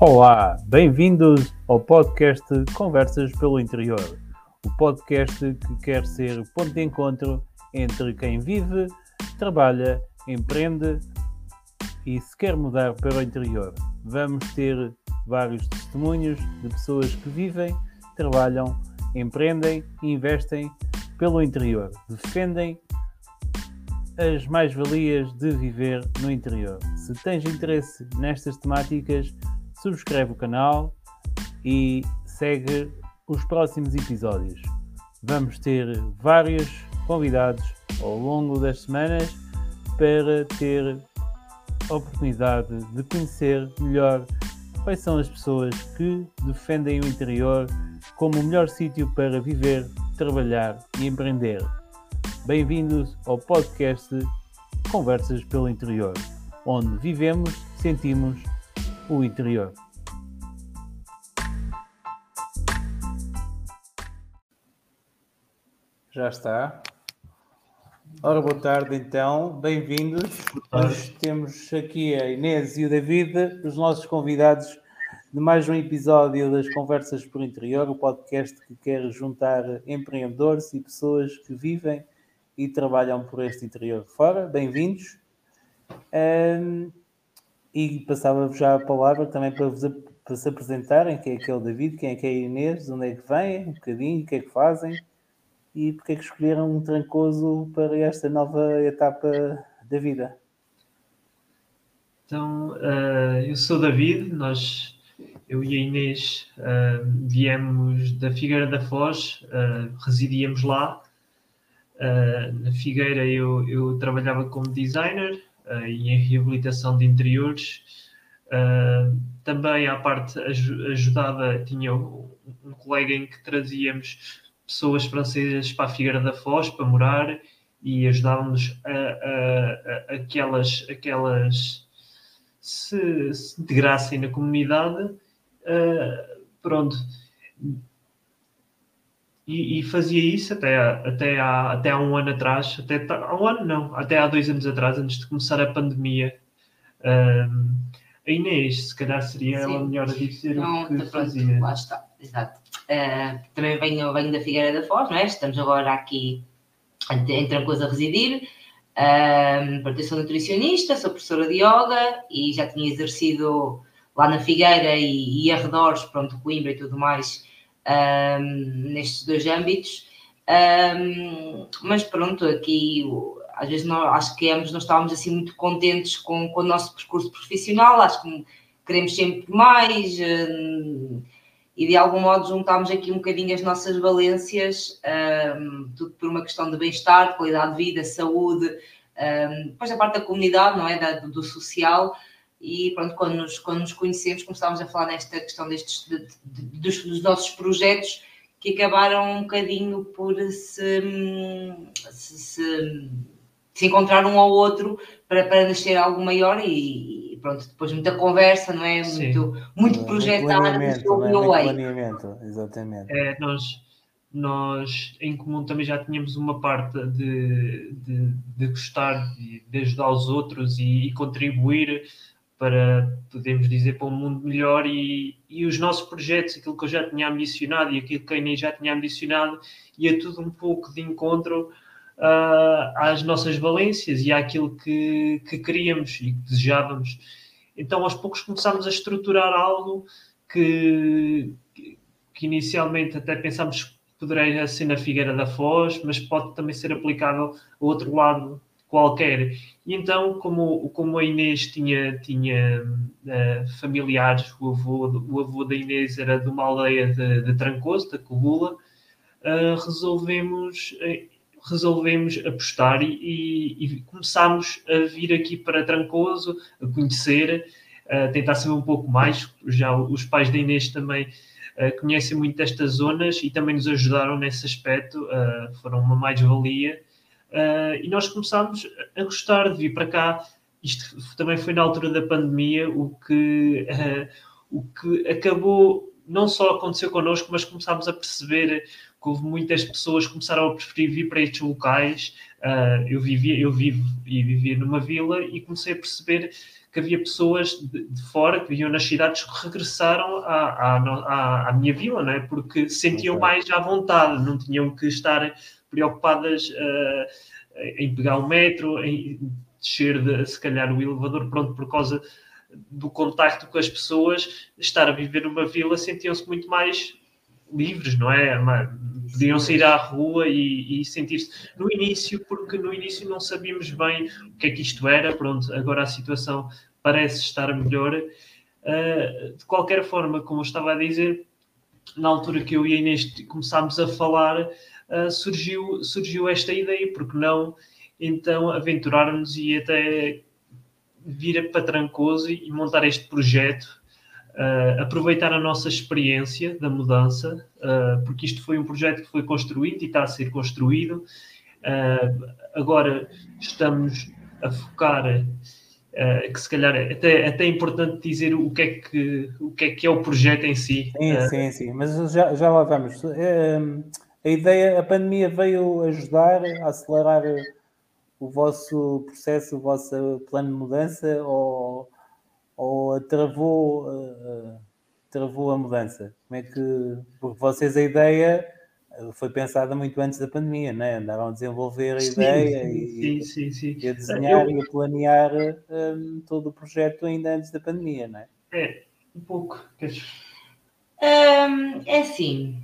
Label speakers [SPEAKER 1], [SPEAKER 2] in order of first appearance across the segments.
[SPEAKER 1] Olá, bem-vindos ao podcast Conversas pelo Interior, o podcast que quer ser ponto de encontro entre quem vive, trabalha, empreende e se quer mudar para o interior. Vamos ter vários testemunhos de pessoas que vivem, trabalham, empreendem e investem pelo interior, defendem as mais-valias de viver no interior. Se tens interesse nestas temáticas, subscreve o canal e segue os próximos episódios. Vamos ter vários convidados ao longo das semanas para ter a oportunidade de conhecer melhor quais são as pessoas que defendem o interior como o melhor sítio para viver, trabalhar e empreender. Bem-vindos ao podcast Conversas pelo Interior, onde vivemos, sentimos o interior. Já está. Ora, boa tarde então, bem-vindos. Hoje temos aqui a Inês e o David, os nossos convidados de mais um episódio das Conversas por Interior, o podcast que quer juntar empreendedores e pessoas que vivem e trabalham por este interior de fora. Bem-vindos. Um, e passava-vos já a palavra também para, vos, para se apresentarem, quem é que é o David, quem é que é a Inês, de onde é que vêm, um bocadinho, o que é que fazem e porque é que escolheram um trancoso para esta nova etapa da vida.
[SPEAKER 2] Então, uh, eu sou David, nós, eu e a Inês uh, viemos da Figueira da Foz, uh, residíamos lá. na Figueira eu, eu trabalhava como designer, uh, e em reabilitação de interiores. Uh, também à parte ajudada, tinha um, um, colega em que trazíamos pessoas francesas para a Figueira da Foz para morar e ajudávamos a, a, a aquelas, aquelas se, se integrassem na comunidade. Uh, pronto, e, e, fazia isso até, até, há, até há um ano atrás, até há um ano não, até há dois anos atrás, antes de começar a pandemia. Um, a Inês, se calhar seria Sim. ela melhor a dizer não, o que fazia.
[SPEAKER 3] Lá está, exato. Uh, também venho, venho da Figueira da Foz, não é? Estamos agora aqui em Trancoso a residir. Um, eu sou nutricionista, sou professora de yoga e já tinha exercido lá na Figueira e, e arredores, pronto, Coimbra e tudo mais, um, nestes dois âmbitos. Um, mas pronto, aqui às vezes nós, acho que ambos não estávamos assim muito contentes com, com o nosso percurso profissional, acho que queremos sempre mais um, e de algum modo juntámos aqui um bocadinho as nossas valências, um, tudo por uma questão de bem-estar, qualidade de vida, saúde, depois a parte da comunidade, não é? Da, do social, e pronto, quando nos, quando nos conhecemos, começámos a falar nesta questão destes, de, de, dos, dos, nossos projetos que acabaram um bocadinho por se, se, se, se encontrar um ao outro para, para nascer algo maior e, e pronto, depois muita conversa, não é? Muito, muito é, projetar,
[SPEAKER 1] muito planeamento, exatamente.
[SPEAKER 2] É, nós, nós em comum também já tínhamos uma parte de, de, de gostar de, de ajudar os outros e, e contribuir para, podemos dizer, para um mundo melhor e, e os nossos projetos, aquilo que eu já tinha ambicionado e aquilo que a Inês já tinha ambicionado, ia tudo um pouco de encontro uh, às nossas valências e àquilo que, que queríamos e que desejávamos. Então, aos poucos começámos a estruturar algo que, que inicialmente até pensámos que poderia ser na Figueira da Foz, mas pode também ser aplicável a outro lado qualquer. E então, como, como a Inês tinha, tinha uh, familiares, o avô, o avô da Inês era de uma aldeia de, de Trancoso, da Cogula, uh, resolvemos, uh, resolvemos apostar e, e, e, começámos a vir aqui para Trancoso, a conhecer, a tentar saber um pouco mais. Já os pais da Inês também conhecem muito destas zonas e também nos ajudaram nesse aspecto, foram uma mais-valia. Uh, e nós começámos a gostar de vir para cá. Isto também foi na altura da pandemia, o que, uh, o que acabou, não só aconteceu connosco, mas começámos a perceber que houve muitas pessoas que começaram a preferir vir para estes locais. Uh, eu, vivia, eu vivo e vivia numa vila e comecei a perceber que havia pessoas de, de fora que viviam nas cidades que regressaram à, à, à minha vila, não é? porque sentiam mais à vontade, não tinham que estar preocupadas uh, em pegar o metro, em descer, de, se calhar, o elevador, pronto, por causa do contacto com as pessoas, estar a viver numa vila, sentiam-se muito mais livres, não é? Podiam sair à rua e, e sentir-se no início, porque no início não sabíamos bem o que é que isto era. Pronto, agora a situação parece estar melhor. Uh, de qualquer forma, como eu estava a dizer, na altura que eu e a Inês começámos a falar, uh, surgiu, surgiu esta ideia, porque não então aventurar-nos e até vir para Trancoso e montar este projeto Uh, aproveitar a nossa experiência da mudança, uh, porque isto foi um projeto que foi construído e está a ser construído. Uh, agora estamos a focar, que se calhar é até, até é importante dizer o que, é que, o que é que é o projeto em si.
[SPEAKER 1] Sim, sim, sim, mas já, já lá vamos. a ideia, a pandemia veio ajudar a acelerar o vosso processo, o vosso plano de mudança ou ou travou, uh, travou a mudança? Como é que. Porque vocês a ideia foi pensada muito antes da pandemia, né? Andaram a desenvolver a sim, ideia
[SPEAKER 2] sim, e, sim, sim,
[SPEAKER 1] e, a desenhar Eu... e a planear um, todo o projeto ainda antes da pandemia, não
[SPEAKER 2] é? É, um pouco.
[SPEAKER 3] Um, é assim,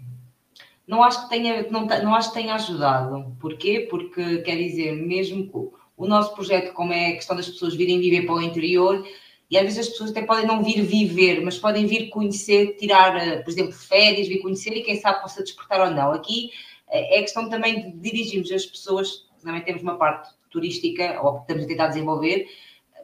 [SPEAKER 3] não acho que tenha, não, não acho que tenha ajudado. Porquê? Porque quer dizer, mesmo o nosso projeto, como é a questão das pessoas virem viver para o interior, e às vezes as pessoas até podem não vir viver, mas podem vir conhecer, tirar, eh, por exemplo, férias, vir conhecer e quem sabe possa despertar ou não. Aqui eh, é questão também de dirigirmos as pessoas, também temos uma parte turística, ou que estamos a tentar desenvolver,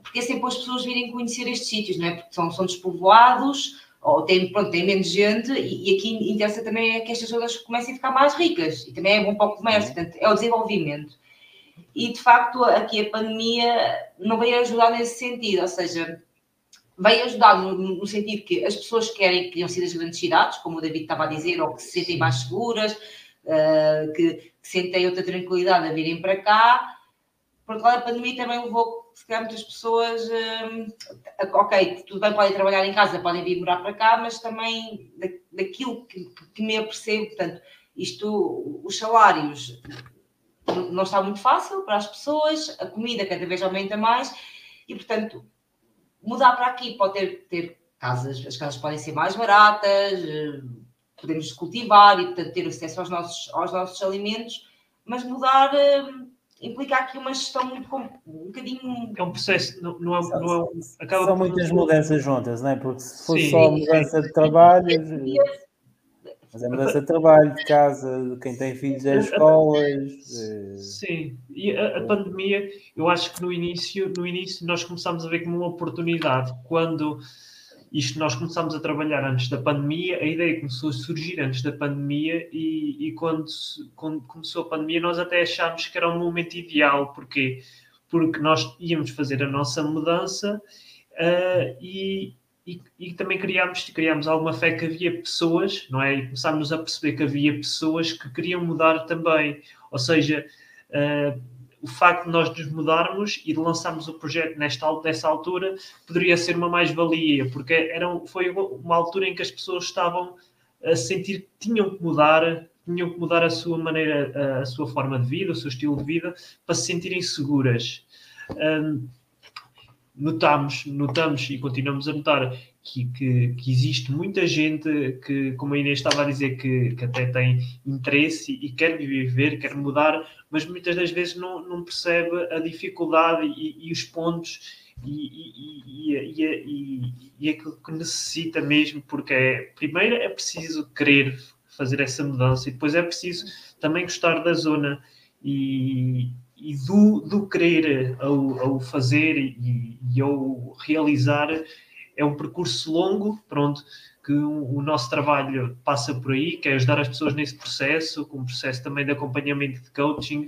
[SPEAKER 3] porque é sempre as pessoas virem conhecer estes sítios, não é? Porque são, são despovoados, ou tem, pronto, tem menos gente, e, e aqui interessa também é que estas zonas comecem a ficar mais ricas, e também é bom para o comércio, portanto, é o desenvolvimento. E, de facto, aqui a pandemia não veio ajudar nesse sentido, ou seja, veio ajudar no, no, sentido que as pessoas que querem, queriam sair das grandes cidades, como o David estava a dizer, ou que se sentem mais seguras, uh, que, que, sentem outra tranquilidade a virem para cá, porque lá a pandemia também levou, se calhar, muitas pessoas, uh, ok, tudo bem, podem trabalhar em casa, podem vir morar para cá, mas também da, daquilo que, que me apercebo, portanto, isto, os salários não está muito fácil para as pessoas, a comida cada vez aumenta mais, e portanto mudar para aqui pode ter, ter casas, as casas podem ser mais baratas, eh, podemos cultivar e portanto ter acesso aos nossos, aos nossos alimentos, mas mudar eh, implica aqui uma gestão muito um bocadinho.
[SPEAKER 2] É um processo, não, não é, não é,
[SPEAKER 1] acaba São muitas mudanças juntas, não é? Porque se for Sim. só mudança de trabalho. Mas é mudança de trabalho, de casa, quem tem filhos é escolas.
[SPEAKER 2] Sim, e a, a, pandemia, eu acho que no início, no início nós começámos a ver como uma oportunidade. Quando isto nós começámos a trabalhar antes da pandemia, a ideia começou a surgir antes da pandemia e, e quando, quando começou a pandemia nós até achámos que era um momento ideal. Porquê? Porque nós íamos fazer a nossa mudança uh, e e, e, também criámos, criámos alguma fé que havia pessoas, não é? E começámos a perceber que havia pessoas que queriam mudar também. Ou seja, uh, o facto de nós nos mudarmos e de lançarmos o projeto nesta, nessa altura poderia ser uma mais-valia, porque era, foi uma altura em que as pessoas estavam a sentir que tinham que mudar, tinham que mudar a sua maneira, a sua forma de vida, o seu estilo de vida, para se sentirem seguras. Um, notamos, notamos e continuamos a notar que, que, que, existe muita gente que, como a Inês estava a dizer, que, que até tem interesse e, quer viver, quer mudar, mas muitas das vezes não, não percebe a dificuldade e, e os pontos e, e, e, e, aquilo que necessita mesmo, porque é, primeiro é preciso querer fazer essa mudança e depois é preciso também gostar da zona. E, e do, do querer ao, ao fazer e, e, ao realizar é um percurso longo, pronto, que o, o, nosso trabalho passa por aí, que é ajudar as pessoas nesse processo, com um processo também de acompanhamento de coaching.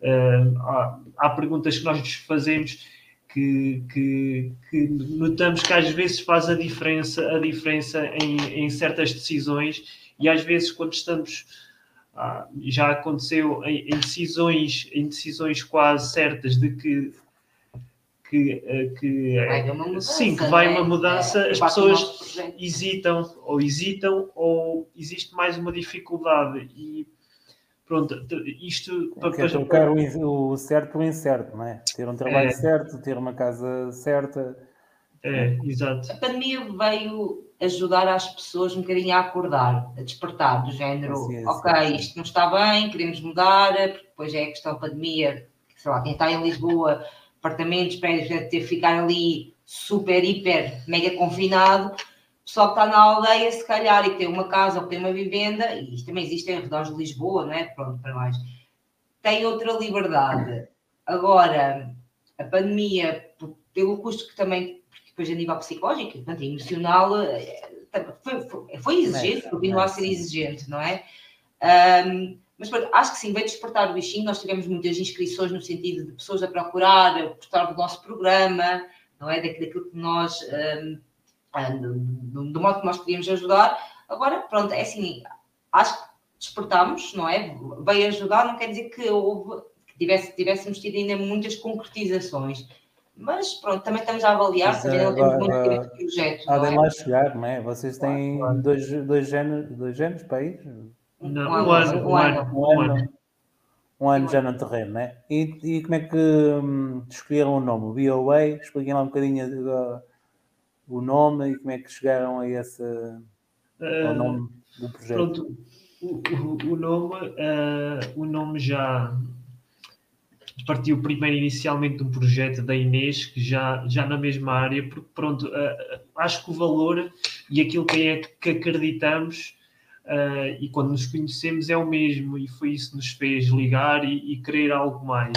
[SPEAKER 2] Uh, há, há, perguntas que nós nos fazemos que, que, que, notamos que às vezes faz a diferença, a diferença em, em certas decisões e às vezes quando estamos já aconteceu em, em, decisões, em decisões quase certas de que que, eh, que
[SPEAKER 3] mudança,
[SPEAKER 2] sim, que vai
[SPEAKER 3] né?
[SPEAKER 2] uma mudança,
[SPEAKER 3] é,
[SPEAKER 2] as pessoas hesitam ou hesitam ou existe mais uma dificuldade e pronto, isto
[SPEAKER 1] é, para, trocar o, o certo pelo incerto, não é? Ter um trabalho é, certo, ter uma casa certa.
[SPEAKER 2] É, exato.
[SPEAKER 3] A pandemia veio ajudar as pessoas um bocadinho a acordar, a despertar, do género, sim, ok, sim. isto não está bem, queremos mudar, porque depois é a questão da pandemia, sei lá, quem está em Lisboa apartamentos, prédios, deve ter ficar ali super, hiper, mega confinado. O pessoal que está na aldeia, se calhar, e que tem uma casa ou que tem uma vivenda, e isto também existe em redores de Lisboa, não é? Pronto, para mais. Tem outra liberdade. Agora, a pandemia, pelo custo que também, depois a nível psicológico, portanto, emocional, eh, foi, foi, foi exigente, continua a ser exigente, não é? Um, mas pronto, acho que sim, veio despertar o bichinho. Nós tivemos muitas inscrições no sentido de pessoas a procurar, a gostar do nosso programa, não é? Daquilo que nós, um, do, do, modo que nós podíamos ajudar. Agora, pronto, é assim, acho que despertámos, não é? Veio ajudar, não quer dizer que houve, que tivesse, tivéssemos tido ainda muitas concretizações. Mas pronto, também estamos a avaliar, Mas, também não temos muito tempo de projeto.
[SPEAKER 1] Podem lá chegar, não é? Vocês têm claro. dois, dois, géneros, dois géneros para ir?
[SPEAKER 2] Não, um, um, ano, um, ano, um, ano,
[SPEAKER 1] um ano já no terreno, né? E, e como é que hum, escolheram o nome? O BOA? Expliquem lá um bocadinho uh, o nome e como é que chegaram a esse uh, nome do projeto.
[SPEAKER 2] Pronto, o, o, o nome, uh, o nome já partiu primeiro inicialmente de um projeto da Inês, que já, já na mesma área, porque pronto, uh, acho que o valor e aquilo que é que acreditamos Uh, e quando nos conhecemos é o mesmo, e foi isso que nos fez ligar e, e querer algo mais.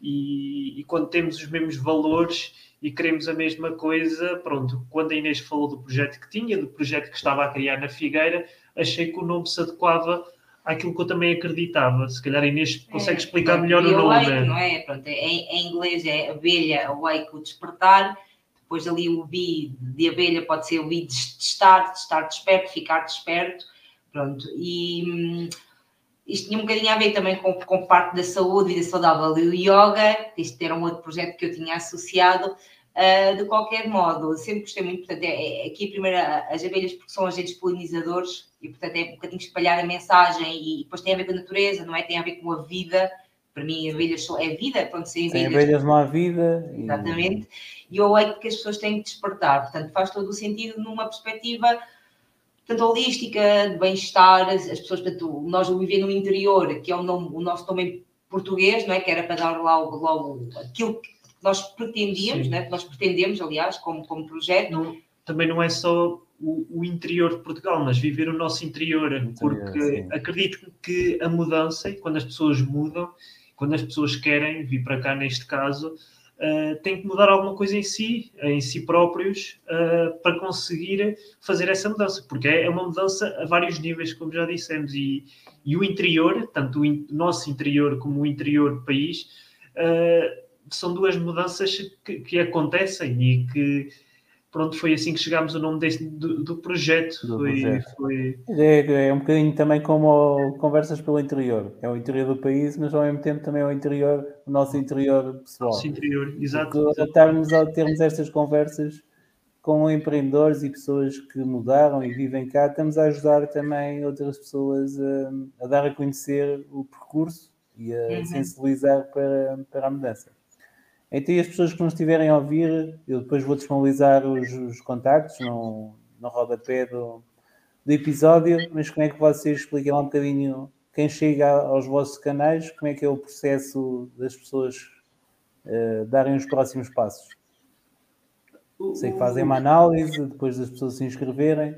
[SPEAKER 2] E, e, quando temos os mesmos valores e queremos a mesma coisa, pronto, quando a Inês falou do projeto que tinha, do projeto que estava a criar na Figueira, achei que o nome se adequava àquilo que eu também acreditava. Se calhar Inês consegue é, explicar melhor o nome.
[SPEAKER 3] Awake, não é? Pronto, em, em, inglês é abelha, awake, o despertar. Depois ali o bi de abelha pode ser o bi de estar, de estar desperto, ficar desperto Pronto, e hum, isto tinha um bocadinho a ver também com, com parte da saúde e da saudável e o yoga, isto era um outro projeto que eu tinha associado. Uh, de qualquer modo, sempre gostei muito, portanto, é, é aqui primeiro as abelhas porque são agentes polinizadores e, portanto, é um bocadinho espalhar a mensagem e, e depois tem a ver com a natureza, não é? Tem a ver com a vida. Para mim, abelhas é vida, pronto, sem
[SPEAKER 1] abelhas. Sem abelhas não há vida.
[SPEAKER 3] Exatamente. E eu acho que as pessoas têm que despertar, portanto, faz todo o sentido numa perspectiva portanto, holística, de bem-estar, as, pessoas, portanto, nós vivemos no interior, que é o, nome, o nosso nome em português, não é? que era para dar lá logo aquilo que nós pretendíamos, né? nós pretendemos, aliás, como, como projeto.
[SPEAKER 2] Não, também não é só o, o, interior de Portugal, mas viver o nosso interior, porque sim. acredito que a mudança, quando as pessoas mudam, quando as pessoas querem vir para cá, neste caso, uh, têm que mudar alguma coisa em si, em si próprios, uh, para conseguir fazer essa mudança, porque é, é uma mudança a vários níveis, como já dissemos, e, e o interior, tanto o in, nosso interior como o interior do país, uh, são duas mudanças que, que acontecem e que pronto, foi assim que chegámos ao nome deste, do, do projeto. Do foi, projeto. Foi...
[SPEAKER 1] É, é, um bocadinho também como conversas pelo interior. É o interior do país, mas ao mesmo tempo também é o interior, o nosso interior pessoal.
[SPEAKER 2] Nosso interior, exato.
[SPEAKER 1] Porque estarmos a termos estas conversas com empreendedores e pessoas que mudaram e vivem cá, estamos a ajudar também outras pessoas a, a dar a conhecer o percurso e a uhum. sensibilizar para, para a mudança. Então, e as pessoas que nos estiverem a ouvir, eu depois vou disponibilizar os, os contactos no, no rodapé do, do episódio, mas como é que vocês explicam lá um bocadinho quem chega aos vossos canais, como é que é o processo das pessoas uh, darem os próximos passos? Sei que fazem uma análise depois das pessoas se inscreverem.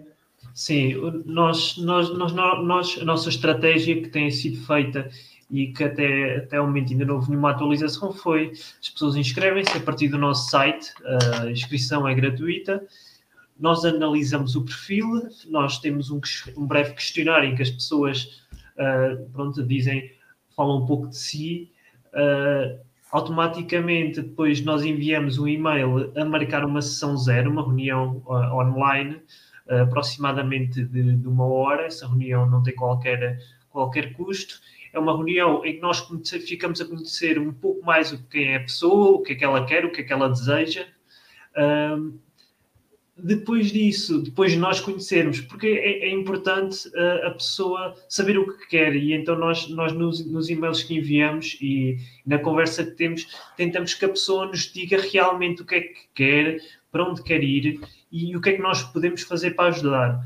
[SPEAKER 2] Sim, nós, nós, nós, nós, a nossa estratégia que tem sido feita e que até, até o momento ainda não houve nenhuma atualização foi as pessoas inscrevem-se a partir do nosso site, a inscrição é gratuita, nós analisamos o perfil, nós temos um, um breve questionário em que as pessoas uh, pronto, dizem, falam um pouco de si, uh, automaticamente depois nós enviamos um e-mail a marcar uma sessão zero, uma reunião uh, online, aproximadamente de, de, uma hora, essa reunião não tem qualquer qualquer custo. É uma reunião em que nós ficamos a conhecer um pouco mais o que é a pessoa, o que é que ela quer, o que é que ela deseja. Um, depois disso, depois de nós conhecermos, porque é, é importante uh, a pessoa saber o que quer, e então nós, nós nos, nos, e-mails que enviamos e na conversa que temos, tentamos que a pessoa nos diga realmente o que é que quer, para onde quer ir e o que é que nós podemos fazer para ajudar.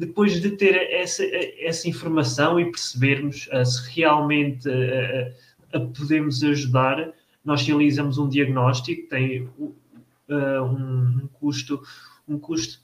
[SPEAKER 2] Depois de ter essa, essa informação e percebermos uh, se realmente uh, a podemos ajudar, nós realizamos um diagnóstico, tem um, um custo um custo.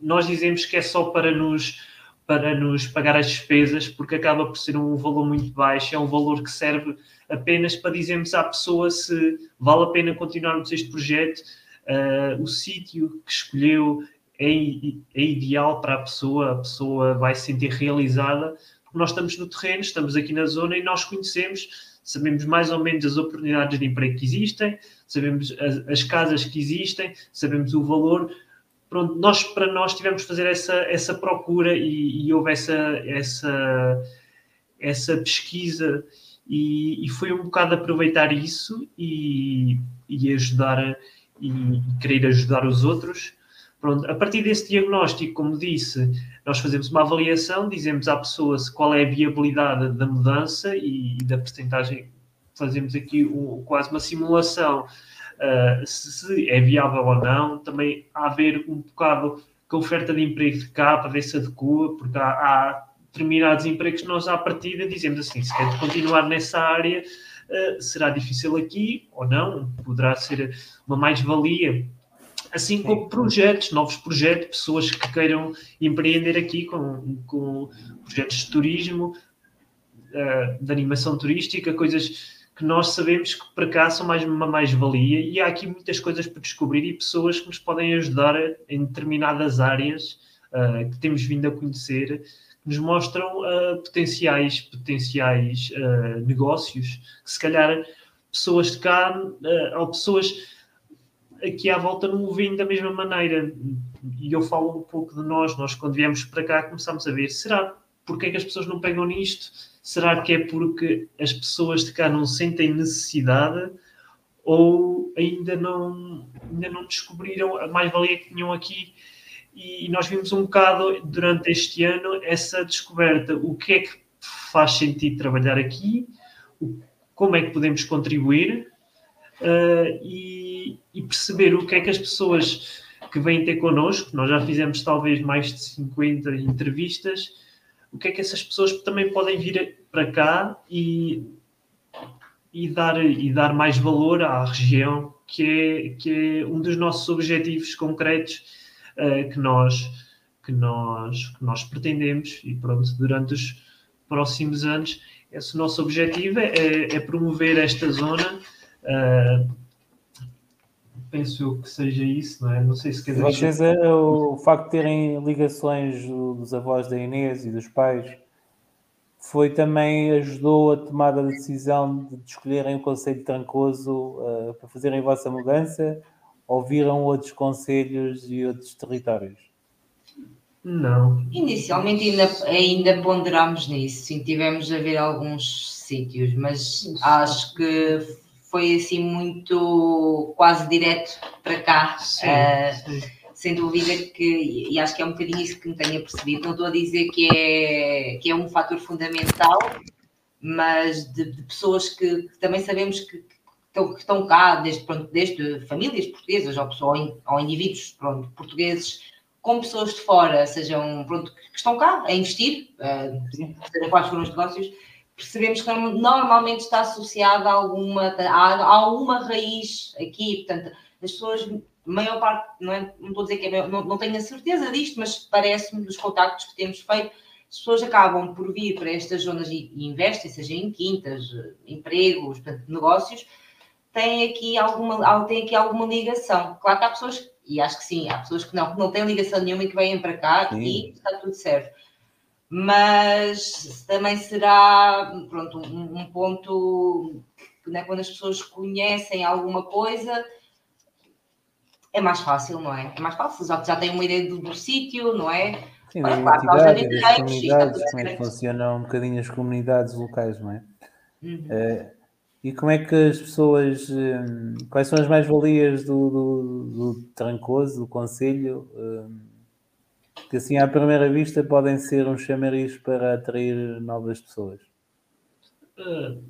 [SPEAKER 2] Nós dizemos que é só para nos, para nos pagar as despesas, porque acaba por ser um valor muito baixo, é um valor que serve apenas para dizermos à pessoa se vale a pena continuarmos este projeto, uh, o sítio que escolheu é, é, ideal para a pessoa, a pessoa vai se sentir realizada, porque nós estamos no terreno, estamos aqui na zona e nós conhecemos, sabemos mais ou menos as oportunidades de emprego que existem, sabemos as, as casas que existem, sabemos o valor. Pronto, nós, para nós tivemos que fazer essa, essa procura e, e houve essa, essa, essa pesquisa e, e, foi um bocado aproveitar isso e, e ajudar e, querer ajudar os outros. Pronto, a partir desse diagnóstico, como disse, nós fazemos uma avaliação, dizemos à pessoa qual é a viabilidade da mudança e, e da percentagem fazemos aqui quase uma simulação uh, se, se, é viável ou não. Também há a ver um bocado com a oferta de emprego de cá para ver se adequa, porque há, há determinados empregos que nós à partida dizemos assim, se quer continuar nessa área, uh, será difícil aqui ou não, poderá ser uma mais-valia. Assim como projetos, novos projetos, pessoas que queiram empreender aqui com, com projetos de turismo, uh, de animação turística, coisas que nós sabemos que para cá são mais uma mais-valia e há aqui muitas coisas para descobrir e pessoas que nos podem ajudar em determinadas áreas uh, que temos vindo a conhecer, que nos mostram uh, potenciais, potenciais uh, negócios, que se calhar pessoas de cá ou pessoas aqui à volta não o veem da mesma maneira. E eu falo um pouco de nós, nós quando viemos para cá começamos a ver, será porque é que as pessoas não pegam nisto? Será que é porque as pessoas de cá não sentem necessidade ou ainda não, ainda não descobriram a mais-valia que tinham aqui? E nós vimos um bocado durante este ano essa descoberta. O que é que faz sentido trabalhar aqui? Como é que podemos contribuir? Uh, e, e, perceber o que é que as pessoas que vêm ter connosco, nós já fizemos talvez mais de 50 entrevistas, o que é que essas pessoas também podem vir para cá e, e, dar, e dar mais valor à região, que é, que é um dos nossos objetivos concretos uh, que, nós, que, nós, que nós pretendemos. E pronto, durante os próximos anos, esse nosso objetivo é, é promover esta zona. Uh, penso eu que seja isso, não é? Não sei se quer dizer.
[SPEAKER 1] Vocês, é, o facto de terem ligações dos avós da Inês e dos pais foi também ajudou a tomada da decisão de escolherem o Conselho de Trancoso uh, para fazerem a vossa mudança ou viram outros conselhos e outros territórios?
[SPEAKER 2] Não.
[SPEAKER 3] Inicialmente ainda, ainda ponderámos nisso, sim, tivemos a ver alguns sítios, mas acho que foi assim muito quase direto para cá. Sim, uh, sim. Sem dúvida que, e acho que é um bocadinho isso que me tenho percebido. Não estou a dizer que é, que é um fator fundamental, mas de, de pessoas que, que, também sabemos que, que, estão, que estão cá, desde, pronto, desde famílias portuguesas ou, ou, ou indivíduos pronto, portugueses com pessoas de fora, sejam pronto, que estão cá a investir, uh, seja quais foram os negócios, percebemos que normalmente está associada a alguma, a, alguma raiz aqui, portanto, as pessoas, a maior parte, não, é, não estou a dizer que é, não, não tenho a certeza disto, mas parece-me dos contactos que temos feito, as pessoas acabam por vir para estas zonas e, e investem, seja em quintas, empregos, portanto, negócios, têm aqui alguma, têm aqui alguma ligação. Claro que há pessoas, e acho que sim, há pessoas que não, que não têm ligação nenhuma e que vêm para cá sim. e está tudo certo mas também será pronto, um, um ponto que né, quando as pessoas conhecem alguma coisa é mais fácil, não é? É mais fácil, já, já têm uma ideia do, do sítio, não é?
[SPEAKER 1] Sim, da identidade e das comunidades, como é que funcionam um bocadinho as comunidades locais, não é? Uhum. Uh, e como é que as pessoas, um, quais são as mais-valias do, do, do, Trancoso, do Conselho, um, que assim à primeira vista podem ser um chamariz para atrair novas pessoas?
[SPEAKER 2] Uh,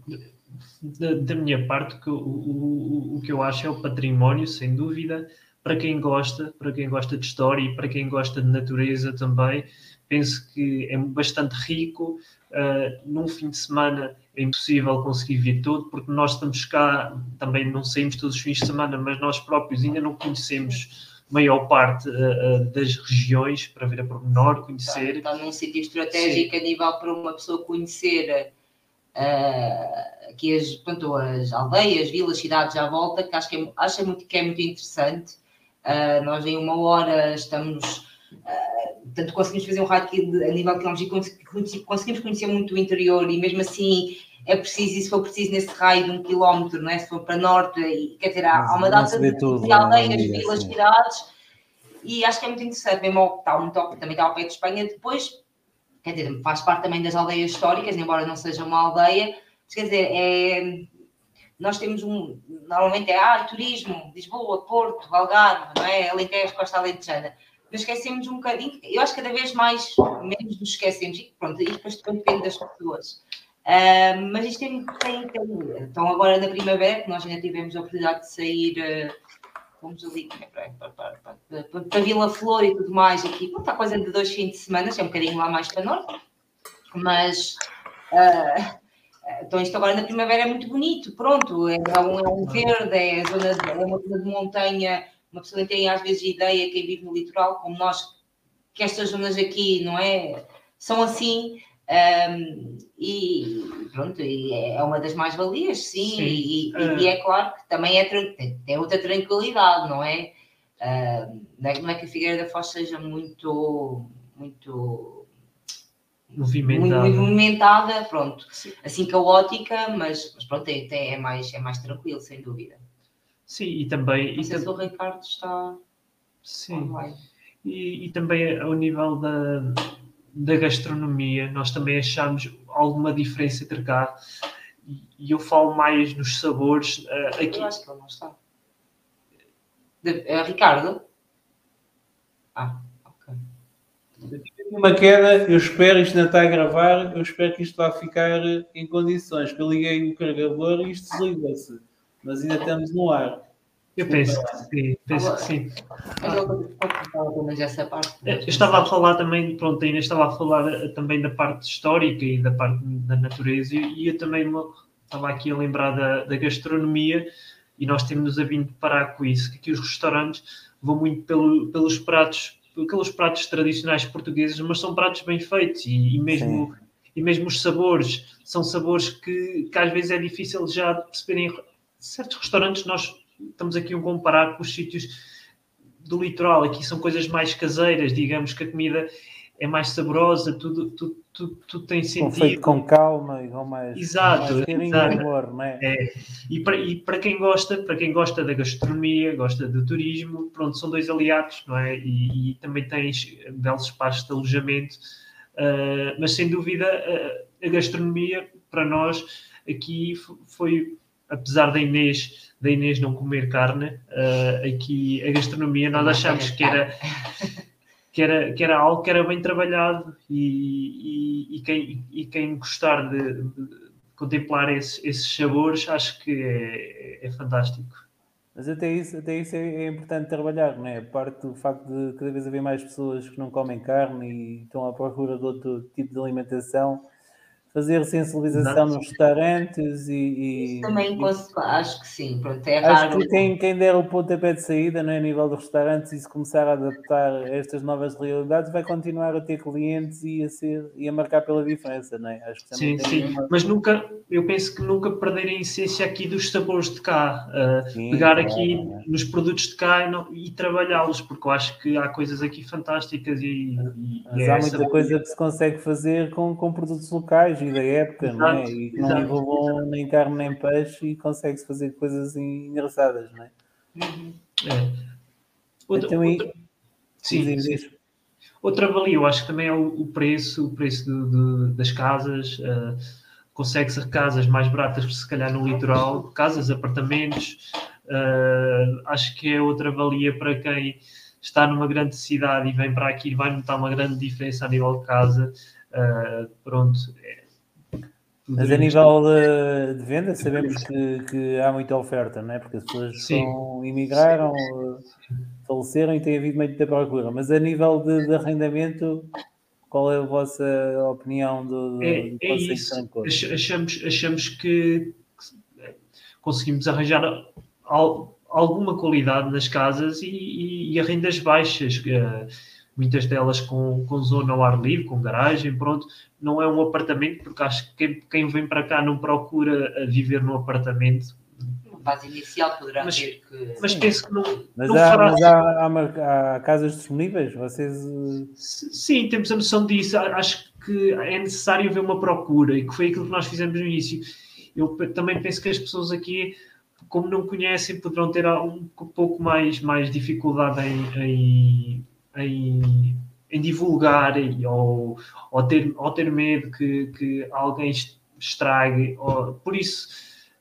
[SPEAKER 2] da, da, minha parte, o, o, o que eu acho é o património, sem dúvida, para quem gosta, para quem gosta de história e para quem gosta de natureza também, penso que é bastante rico. Uh, num fim de semana é impossível conseguir vir todo, porque nós estamos cá, também não saímos todos os fins de semana, mas nós próprios ainda não conhecemos maior parte uh, das regiões para ver a pormenor, conhecer.
[SPEAKER 3] Está, está num sítio estratégico Sim. a nível para uma pessoa conhecer uh, aqui as, pronto, as aldeias, vilas, cidades à volta, que acho que é, acho muito, que é muito interessante. Uh, nós em uma hora estamos. Uh, portanto, conseguimos fazer um raio a nível quilómetros e conseguimos conhecer muito o interior e mesmo assim é preciso, e se for preciso nesse raio de um quilómetro, não é? se for para norte, e, quer dizer, há, há uma data de, tudo, de aldeias, vilas, assim. cidades, e acho que é muito interessante, mesmo está muito, também está ao pé de Espanha, depois, quer dizer, faz parte também das aldeias históricas, embora não seja uma aldeia, mas, quer dizer, é, nós temos um, normalmente é ah, turismo, Lisboa, Porto, Algarve, não é? Alentejo, Costa Alentejana. Esquecemos um bocadinho, eu acho que cada vez mais, menos nos esquecemos, e pronto, e depois depende das pessoas. Uh, mas isto tem, tem, tem, Então, agora na primavera, que nós ainda tivemos a oportunidade de sair, uh, fomos ali para, para, para, para, para Vila Flor e tudo mais, aqui, pronto, há coisa de dois fins de semana, é um bocadinho lá mais para norte, mas. Uh, então, isto agora na primavera é muito bonito, pronto, é um, é um verde, é, zona de, é uma zona de montanha, uma pessoa tem às vezes ideia, quem vive no litoral, como nós, que estas zonas aqui, não é? São assim, um, e pronto, e é uma das mais-valias, sim, sim. E, uh... e, é claro que também é, tem, tem outra tranquilidade, não é? Uh, não é? É que a Figueira da Foz seja muito, muito
[SPEAKER 2] movimentada,
[SPEAKER 3] muito, movimentada pronto, Sim. assim caótica, mas, mas pronto, é, é, mais, é mais tranquilo, sem dúvida.
[SPEAKER 2] Sim, e também.
[SPEAKER 3] Não sei e se o Ricardo está.
[SPEAKER 2] Sim. E, e, também ao nível da, da gastronomia, nós também achamos alguma diferença entre cá. E eu falo mais nos sabores. Uh, aqui.
[SPEAKER 3] Eu acho que ele não está. De, é Ricardo? Ah
[SPEAKER 1] uma queda, eu espero, isto ainda está a gravar, eu espero que isto vá ficar em condições, que eu liguei o carregador e isto desliga-se, mas ainda estamos no ar.
[SPEAKER 2] Eu penso que sim, penso que sim.
[SPEAKER 3] Eu
[SPEAKER 2] estava a falar também, pronto, ainda estava a falar eh, também da parte histórica e da parte da natureza e eu também estava aqui a lembrar da, da gastronomia e nós temos a vindo parar com isso, que aqui os restaurantes vão muito pelo, pelos pratos aqueles pratos tradicionais portugueses, mas são pratos bem feitos e, e mesmo, e mesmo os sabores são sabores que, que às vezes é difícil já perceberem. Certos restaurantes, nós estamos aqui a comparar com os sítios do litoral, aqui são coisas mais caseiras, digamos que a comida é mais saborosa, tudo, tudo, tudo, tudo tem sentido.
[SPEAKER 1] Feito com calma e com mais,
[SPEAKER 2] exato,
[SPEAKER 1] mais
[SPEAKER 2] exato. Amor, não é? é. E, para, e para quem gosta, para quem gosta da gastronomia, gosta do turismo, pronto, são dois aliados, não é? E, e também tens belos espaços de alojamento, uh, mas sem dúvida uh, a gastronomia para nós aqui foi, apesar da Inês, da Inês não comer carne, uh, aqui a gastronomia nós achamos que era que era, que era algo que era bem trabalhado e, e, e quem, e quem gostar de, de contemplar esses, esses, sabores acho que é, é, fantástico.
[SPEAKER 1] Mas até isso, até isso é, é, importante trabalhar, não é? A parte do facto de cada vez haver mais pessoas que não comem carne e estão à procura de outro tipo de alimentação fazer sensibilização nos restaurantes e.
[SPEAKER 3] e também e, acho que sim. Pronto, é
[SPEAKER 1] acho raro. que quem, quem der o pontapé de saída não é, a nível dos restaurantes e se começar a adaptar a estas novas realidades vai continuar a ter clientes e a, ser, e a marcar pela diferença, não é?
[SPEAKER 2] Acho que sim, sim. Uma... Mas nunca, eu penso que nunca perder a essência aqui dos sabores de cá. Uh, sim, pegar claro, aqui é. nos produtos de cá e, não, e trabalhá-los, porque eu acho que há coisas aqui fantásticas e. e
[SPEAKER 1] mas é há muita coisa que se consegue fazer com, com produtos locais da época, exato, não é? E que não envolvam nem carne nem peixe e consegue-se fazer coisas engraçadas, não é?
[SPEAKER 2] Uhum. é. Outra, então, outra... Sim. Outra valia, eu acho que também é o, o preço, o preço das casas. Uh, Consegue-se casas mais baratas se calhar no litoral, casas, apartamentos. Uh, acho que é outra valia para quem está numa grande cidade e vem para aqui vai notar uma grande diferença a nível de casa. Uh, pronto.
[SPEAKER 1] Mas a nível de, de, venda, sabemos que, que, há muita oferta, não é? Porque as pessoas são, imigraram, faleceram e tem havido muita procura. Mas a nível de, de arrendamento, qual é a vossa opinião do, do,
[SPEAKER 2] é, do é isso. Achamos, achamos que conseguimos arranjar alguma qualidade nas casas e, e, e a rendas baixas, uh, muitas delas com, com zona ao ar livre, com garagem, pronto, não é um apartamento, porque acho que quem, quem vem para cá não procura eh, viver num apartamento.
[SPEAKER 3] Base inicial poderá
[SPEAKER 2] mas,
[SPEAKER 3] ter que.
[SPEAKER 2] Mas penso que não.
[SPEAKER 1] Mas,
[SPEAKER 2] não
[SPEAKER 1] há, fará... mas há, há, há, casas disponíveis? Vocês.
[SPEAKER 2] Sim, temos a noção disso. Acho que é necessário haver uma procura e que foi aquilo que nós fizemos no início. Eu também penso que as pessoas aqui como não conhecem, poderão ter um pouco mais, mais dificuldade em, em, em, em divulgar e, ou, ou, ter, ou ter medo que, que alguém estrague. Ou, por isso,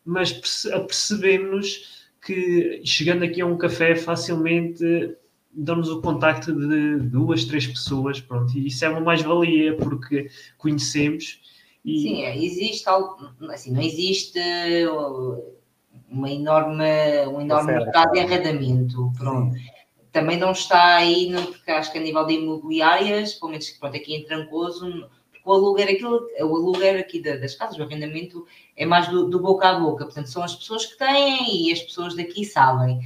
[SPEAKER 2] mas apercebemos que chegando aqui a um café facilmente damos o contacto de duas, três pessoas, pronto, e isso é uma mais-valia porque conhecemos.
[SPEAKER 3] E... Sim, é, existe algo, assim, não existe uma enorme, um enorme mercado de arrendamento. Pronto. Também não está aí, no, porque acho que a nível de imobiliárias, pelo menos pronto, aqui em Trancoso, o aluguer, aquilo, o aluguer aqui das casas, o arrendamento, é mais do, do boca a boca. Portanto, são as pessoas que têm e as pessoas daqui sabem.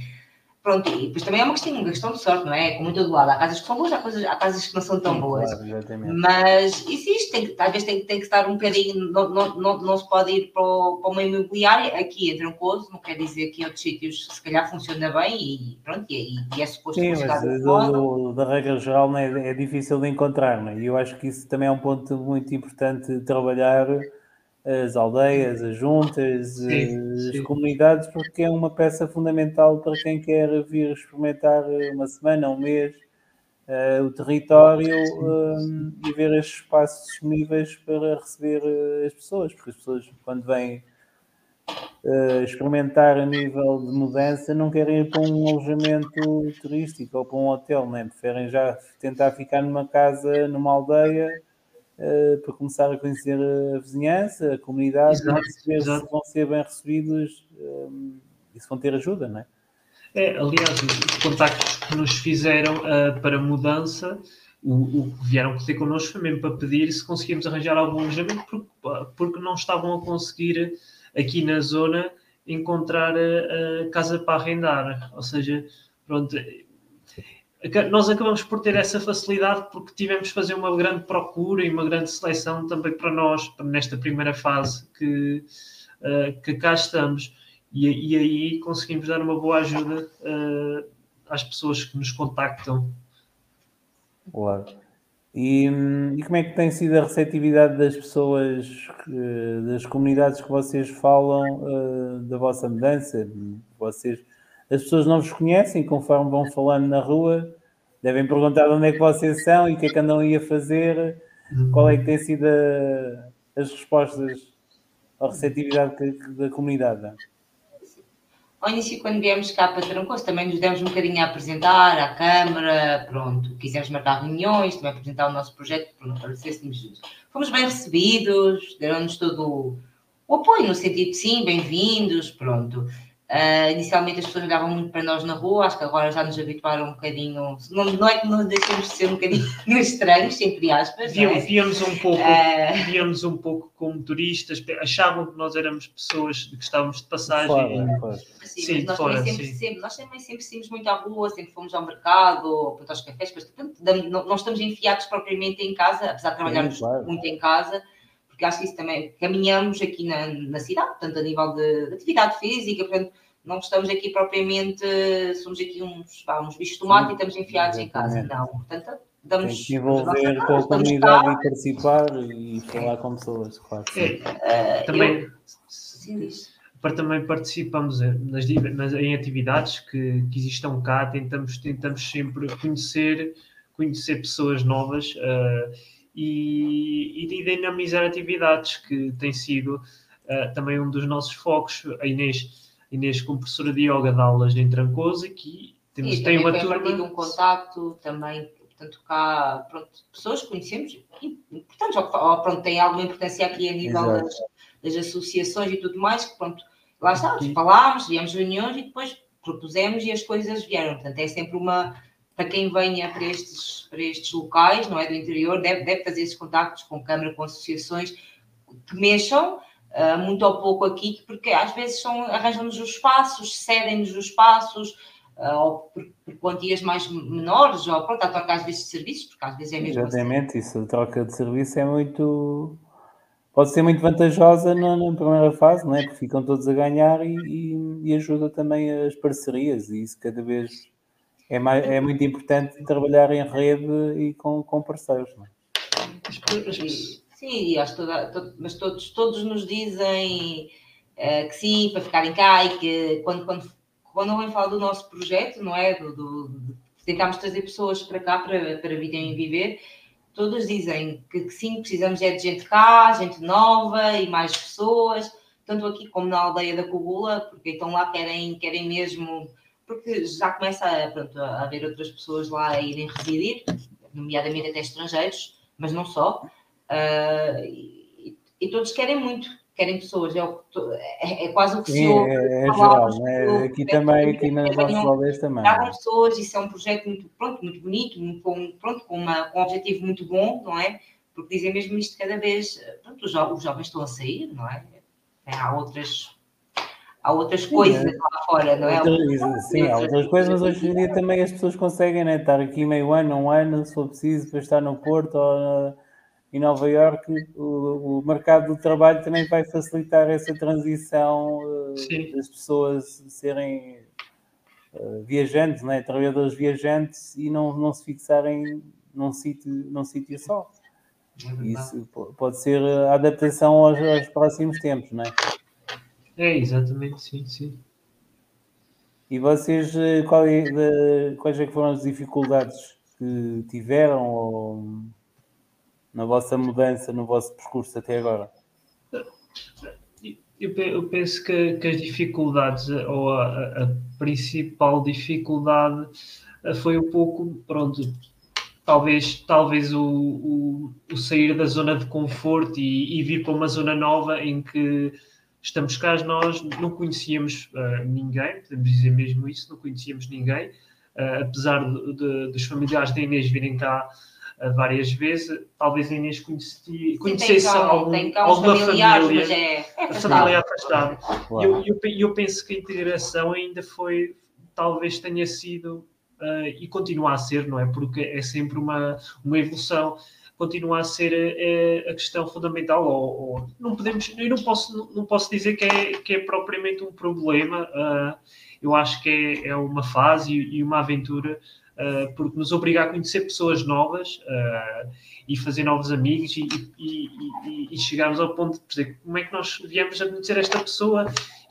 [SPEAKER 3] Pronto, e depois também é uma questão, uma questão de sorte, não é? Como em todo lado. Há casas que são boas, há, coisas, há casas que não são tão Sim, boas. Claro, mas existe, tem, às vezes tem, tem que estar um bocadinho, não, não, não, não se pode ir para, o, para uma imobiliária, aqui em Trancoso, não quer dizer que em outros sítios se calhar funciona bem e pronto, e, e é suposto
[SPEAKER 1] Sim, mas do, da regra geral é, é difícil de encontrar, não é? E eu acho que isso também é um ponto muito importante de trabalhar as aldeias, as juntas, sim, as sim. comunidades, porque é uma peça fundamental para quem quer vir experimentar uma semana, um mês, uh, o território uh, e ver estes espaços disponíveis para receber uh, as pessoas, porque as pessoas, quando vêm experimentar a nível de mudança, não querem ir para um alojamento turístico ou para um hotel, né? preferem já tentar ficar numa casa, numa aldeia uh, para começar a conhecer a vizinhança, a comunidade, exato, perceber exato. se vão ser bem recebidos um, eh, e se vão ter ajuda, não é?
[SPEAKER 2] É, aliás, os contactos que nos fizeram uh, para mudança, o, o, que vieram ter connosco foi mesmo para pedir se conseguíamos arranjar algum alojamento, porque, porque não estavam a conseguir aqui na zona encontrar a, a casa para arrendar. Ou seja, pronto, nós acabamos por ter essa facilidade porque tivemos de fazer uma grande procura e uma grande seleção também para nós, nesta primeira fase que, uh, que cá estamos. E, e, aí conseguimos dar uma boa ajuda uh, às pessoas que nos contactam.
[SPEAKER 1] Claro. E, e, como é que tem sido a receptividade das pessoas, das comunidades que vocês falam uh, da vossa mudança? Vocês as pessoas não vos conhecem, conforme vão falando na rua, devem perguntar de onde é que vocês são e o que é que andam aí a fazer, qual é que tem sido a, as respostas, a receptividade da comunidade.
[SPEAKER 3] Ao início, quando viemos cá para Trancoso, também nos demos um bocadinho a apresentar à Câmara, pronto, quisemos marcar reuniões, também apresentar o nosso projeto, pronto, para ser juntos. Fomos bem recebidos, deram-nos todo o apoio, no sentido de sim, bem-vindos, pronto. Uh, inicialmente as pessoas olhavam muito para nós na rua, acho que agora já nos habituaram um bocadinho. Não, não é que nos deixemos de ser um bocadinho estranhos, entre aspas.
[SPEAKER 2] Víamos, é? víamos um pouco, uh... víamos um pouco como turistas, achavam que nós éramos pessoas que estávamos de passagem. Fora,
[SPEAKER 3] Sim, sim, nós, fora, também sempre, sempre, nós também sempre saímos muito à rua, sempre fomos ao mercado, ou aos cafés, mas portanto, não, não estamos enfiados propriamente em casa, apesar de trabalharmos sim, claro. muito em casa porque acho que isso também caminhamos aqui na, na cidade, portanto, a nível de, de, atividade física, portanto, não estamos aqui propriamente, somos aqui uns, pá, uns bichos de tomate e estamos enfiados em casa. Não, portanto, damos.
[SPEAKER 1] Tem que envolver com a comunidade e participar e falar com pessoas, claro.
[SPEAKER 2] Uh, também. Eu, sim, para também participamos nas, nas, em atividades que, que existam cá, tentamos, tentamos sempre conhecer conhecer pessoas novas uh, e, e dinamizar atividades, que tem sido uh, também um dos nossos focos. A Inês, Inês como professora de yoga, dá aulas em Trancoso, aqui temos,
[SPEAKER 3] e
[SPEAKER 2] tem uma turma.
[SPEAKER 3] de um contacto também, portanto, cá, pronto, pessoas que conhecemos e, portanto, ou, pronto, tem alguma importância aqui a nível das, das, associações e tudo mais, que pronto, lá está, falámos, tivemos reuniões e depois propusemos e as coisas vieram. Portanto, é sempre uma. Para quem venha para estes, para estes locais, não é? Do interior, deve, deve fazer esses contactos com Câmara, com associações que mexam uh, muito ou pouco aqui, porque às vezes são, arranjam-nos os espaços, cedem-nos os espaços, uh, ou por, por, quantias mais menores, ou pronto, a troca às vezes de serviços, porque às vezes é mesmo.
[SPEAKER 1] Assim. Exatamente, assim. isso, a troca de serviço é muito pode ser muito vantajosa na, na, primeira fase, não é? Porque ficam todos a ganhar e, e, e, ajuda também as parcerias, e isso cada vez é, mais, é muito importante trabalhar em rede e com, com parceiros. Não é?
[SPEAKER 3] Sim, acho toda, mas todos, todos nos dizem uh, que sim, para ficarem cá e que quando, quando, quando alguém fala do nosso projeto, não é? Do, do, de tentarmos trazer pessoas para cá para, para virem viver todos dizem que, que, sim, precisamos é de gente cá, gente nova e mais pessoas, tanto aqui como na aldeia da Cogula, porque então lá querem, querem mesmo, porque já começa pronto, a haver outras pessoas lá a irem residir, nomeadamente até estrangeiros, mas não só, uh, e, e, todos querem muito, querem pessoas, é, o, é, é quase o que
[SPEAKER 1] Sim, se ouve. É, é geral, né? aqui também, aqui nas nossas aldeias também.
[SPEAKER 3] Tragam pessoas, isso é um projeto muito, pronto, muito bonito, muito, com, pronto, com, uma, com um objetivo muito bom, não é? Porque dizem mesmo isto cada vez, pronto, os, jovens, os jovens estão a sair, não é? é há outras há outras coisas sim, lá fora, não é?
[SPEAKER 1] Outras, sim, há outras coisas, mas hoje em dia também as pessoas conseguem né, estar aqui meio ano, um ano, se for preciso, para estar no Porto ou em Nova Iorque o, o, mercado do trabalho também vai facilitar essa transição uh, das pessoas serem uh, viajantes, né? trabalhadores viajantes e não, não se fixarem num sítio, num sítio só. É Isso pode ser a adaptação aos, aos próximos tempos, não é?
[SPEAKER 2] É, exatamente, sim, sim.
[SPEAKER 1] E vocês, eh, é, quais é foram as dificuldades que tiveram ou na vossa mudança, no vosso percurso até agora?
[SPEAKER 2] Eu, penso que, que, as dificuldades, ou a, a, principal dificuldade eh, foi um pouco, pronto, talvez, talvez o, o, o sair da zona de conforto e, e, vir para uma zona nova em que estamos cá, nós não conhecíamos uh, ninguém, podemos dizer mesmo isso, não conhecíamos ninguém, uh, apesar de, de, dos familiares da Inês virem cá várias vezes. Talvez a Inês conheci, conhecesse Sim, algum, alguma família, é, é família afastada. E eu, eu, eu, penso que a integração ainda foi, talvez tenha sido uh, e continua a ser, não é? Porque é sempre uma, uma evolução. Continua a ser a, eh, a questão fundamental, ou, ou, não podemos, eu não posso, não posso dizer que é, que é propriamente um problema. Uh, eu acho que é, é uma fase e, e uma aventura uh, porque nos obriga a conhecer pessoas novas uh, e fazer novos amigos e, e, e, e, chegarmos ao ponto de dizer como é que nós viemos a conhecer esta pessoa,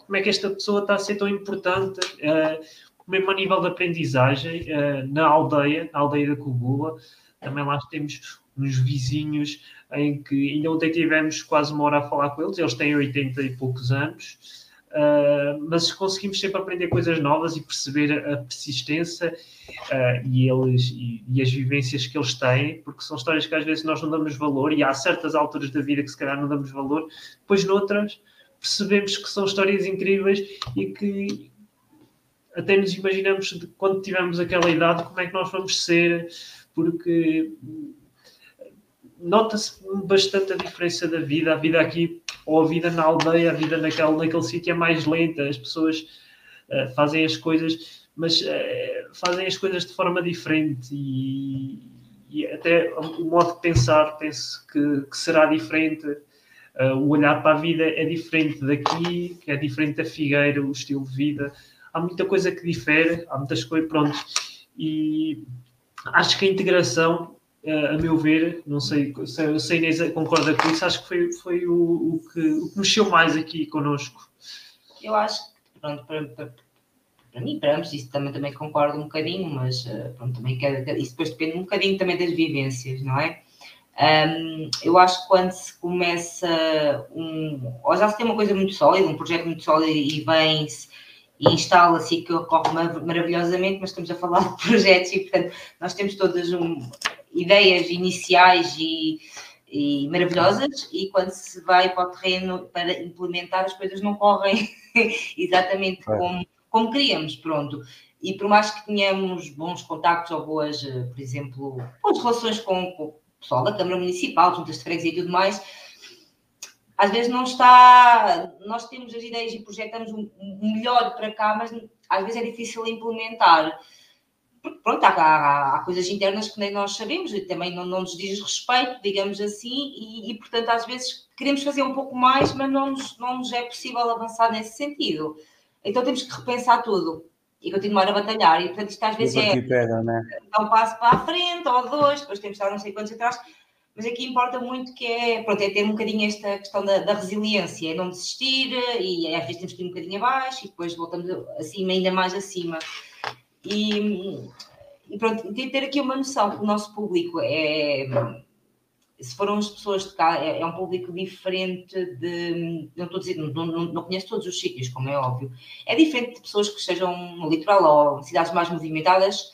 [SPEAKER 2] como é que esta pessoa está a ser tão importante, uh, mesmo a nível de aprendizagem, na aldeia, na aldeia da Cogula, também lá temos uns vizinhos em que ainda ontem tivemos quase uma hora a falar com eles, eles têm 80 e poucos anos, Uh, mas conseguimos sempre aprender coisas novas e perceber a, persistência uh, e, eles, e, e, as vivências que eles têm, porque são histórias que às vezes nós não damos valor e há certas alturas da vida que se calhar não damos valor, depois noutras percebemos que são histórias incríveis e que até nos imaginamos de quando tivermos aquela idade como é que nós vamos ser, porque nota-se bastante a diferença da vida. A vida aqui, ou a vida na aldeia, a vida naquele, naquele sítio é mais lenta. As pessoas uh, fazem as coisas, mas uh, fazem as coisas de forma diferente e, e, até o modo de pensar, penso que, que será diferente. Uh, o olhar para a vida é diferente daqui, é diferente da Figueira, o estilo de vida. Há muita coisa que difere, há muitas coisas, pronto. E acho que a integração a meu ver, não sei se a Inês concorda com isso, acho que foi, foi o, o, que, o que mexeu mais aqui connosco.
[SPEAKER 3] Eu acho que, pronto, para, para, para mim, para ambos, isso também, também concordo um bocadinho, mas uh, pronto, também isso depois depende um bocadinho também das vivências, não é? Um, eu acho que quando se começa um. Ou já se tem uma coisa muito sólida, um projeto muito sólido e vem-se e instala-se que ocorre maravilhosamente, mas estamos a falar de projetos e, portanto, nós temos todas um, ideias iniciais e, e, maravilhosas e quando se vai para o terreno para implementar as coisas não correm exatamente é. como, como queríamos, pronto. E por mais que tenhamos bons contactos ou boas, eh, por exemplo, boas relações com, com o pessoal da Câmara Municipal, juntas de freguesia e tudo mais, às vezes não está. Nós temos as ideias e projetamos um, um melhor para cá, mas às vezes é difícil implementar. Pronto, há, há, coisas internas que nem nós sabemos e também não, não nos diz respeito, digamos assim, e, e, portanto às vezes queremos fazer um pouco mais, mas não nos, não nos é possível avançar nesse sentido. Então temos que repensar tudo e continuar a batalhar. E portanto isto às vezes é
[SPEAKER 1] pega, né?
[SPEAKER 3] um passo para a frente ou dois, depois temos que estar não sei quantos atrás mas aqui importa muito que é, pronto, é ter um bocadinho esta questão da, da resiliência, é não desistir e às vezes temos que ir um bocadinho abaixo e depois voltamos acima, ainda mais acima. E, e pronto, ter aqui uma noção que o nosso público é, se foram as pessoas de cá, é, é um público diferente de, não estou a dizer, não, não, não, conheço todos os sítios, como é óbvio, é diferente de pessoas que estejam no litoral ou em cidades mais movimentadas,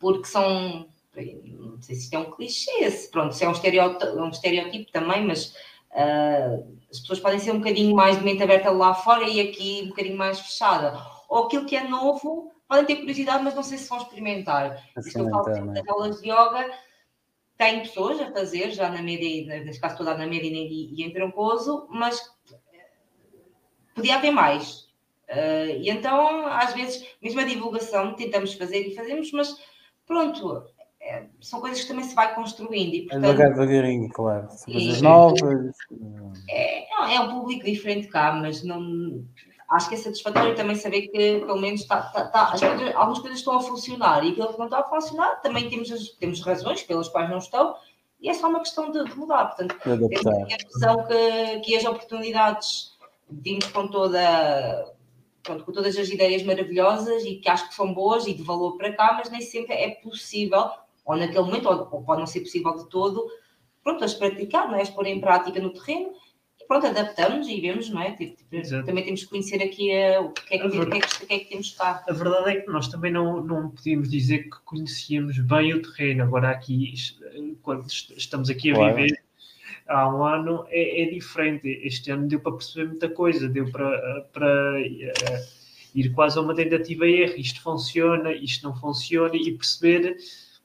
[SPEAKER 3] porque são não sei se isto é um clichê, se, pronto, se é um estereótipo, um estereótipo também, mas uh, as pessoas podem ser um bocadinho mais de mente aberta lá fora e aqui um bocadinho mais fechada. Ou aquilo que é novo, podem ter curiosidade, mas não sei se vão experimentar. Falo sempre das aulas de yoga, tem pessoas a fazer, já na média, neste caso toda na média e, e em Troncoso, mas podia haver mais. Uh, e então, às vezes, mesmo a divulgação, tentamos fazer e fazemos, mas pronto, é, são coisas que também se vai construindo. E,
[SPEAKER 1] portanto, é devagarinho, claro. São coisas novas.
[SPEAKER 3] É, é um público diferente cá, mas não, acho que é satisfatório também saber que pelo menos está, está, está, coisas, algumas coisas estão a funcionar e aquilo que não está a funcionar também temos, temos razões pelas quais não estão e é só uma questão de, de mudar. Portanto, temos a noção que, que as oportunidades vimos com toda. Pronto, com todas as ideias maravilhosas e que acho que são boas e de valor para cá, mas nem sempre é possível ou naquele momento, ou, ou pode não ser possível de todo, pronto, as praticar, não é? as pôr em prática no terreno pronto, adaptamos e vemos, não é? Tipo, tipo, também temos que conhecer aqui o, que é que, o, que é que, o que, é que, temos cá.
[SPEAKER 2] A verdade é que nós também não, não podíamos dizer que conhecíamos bem o terreno, agora aqui, quando estamos aqui a claro. viver há um ano é, é, diferente. Este ano deu para perceber muita coisa, deu para, para uh, ir quase a uma tentativa e erro. Isto funciona, isto não funciona e perceber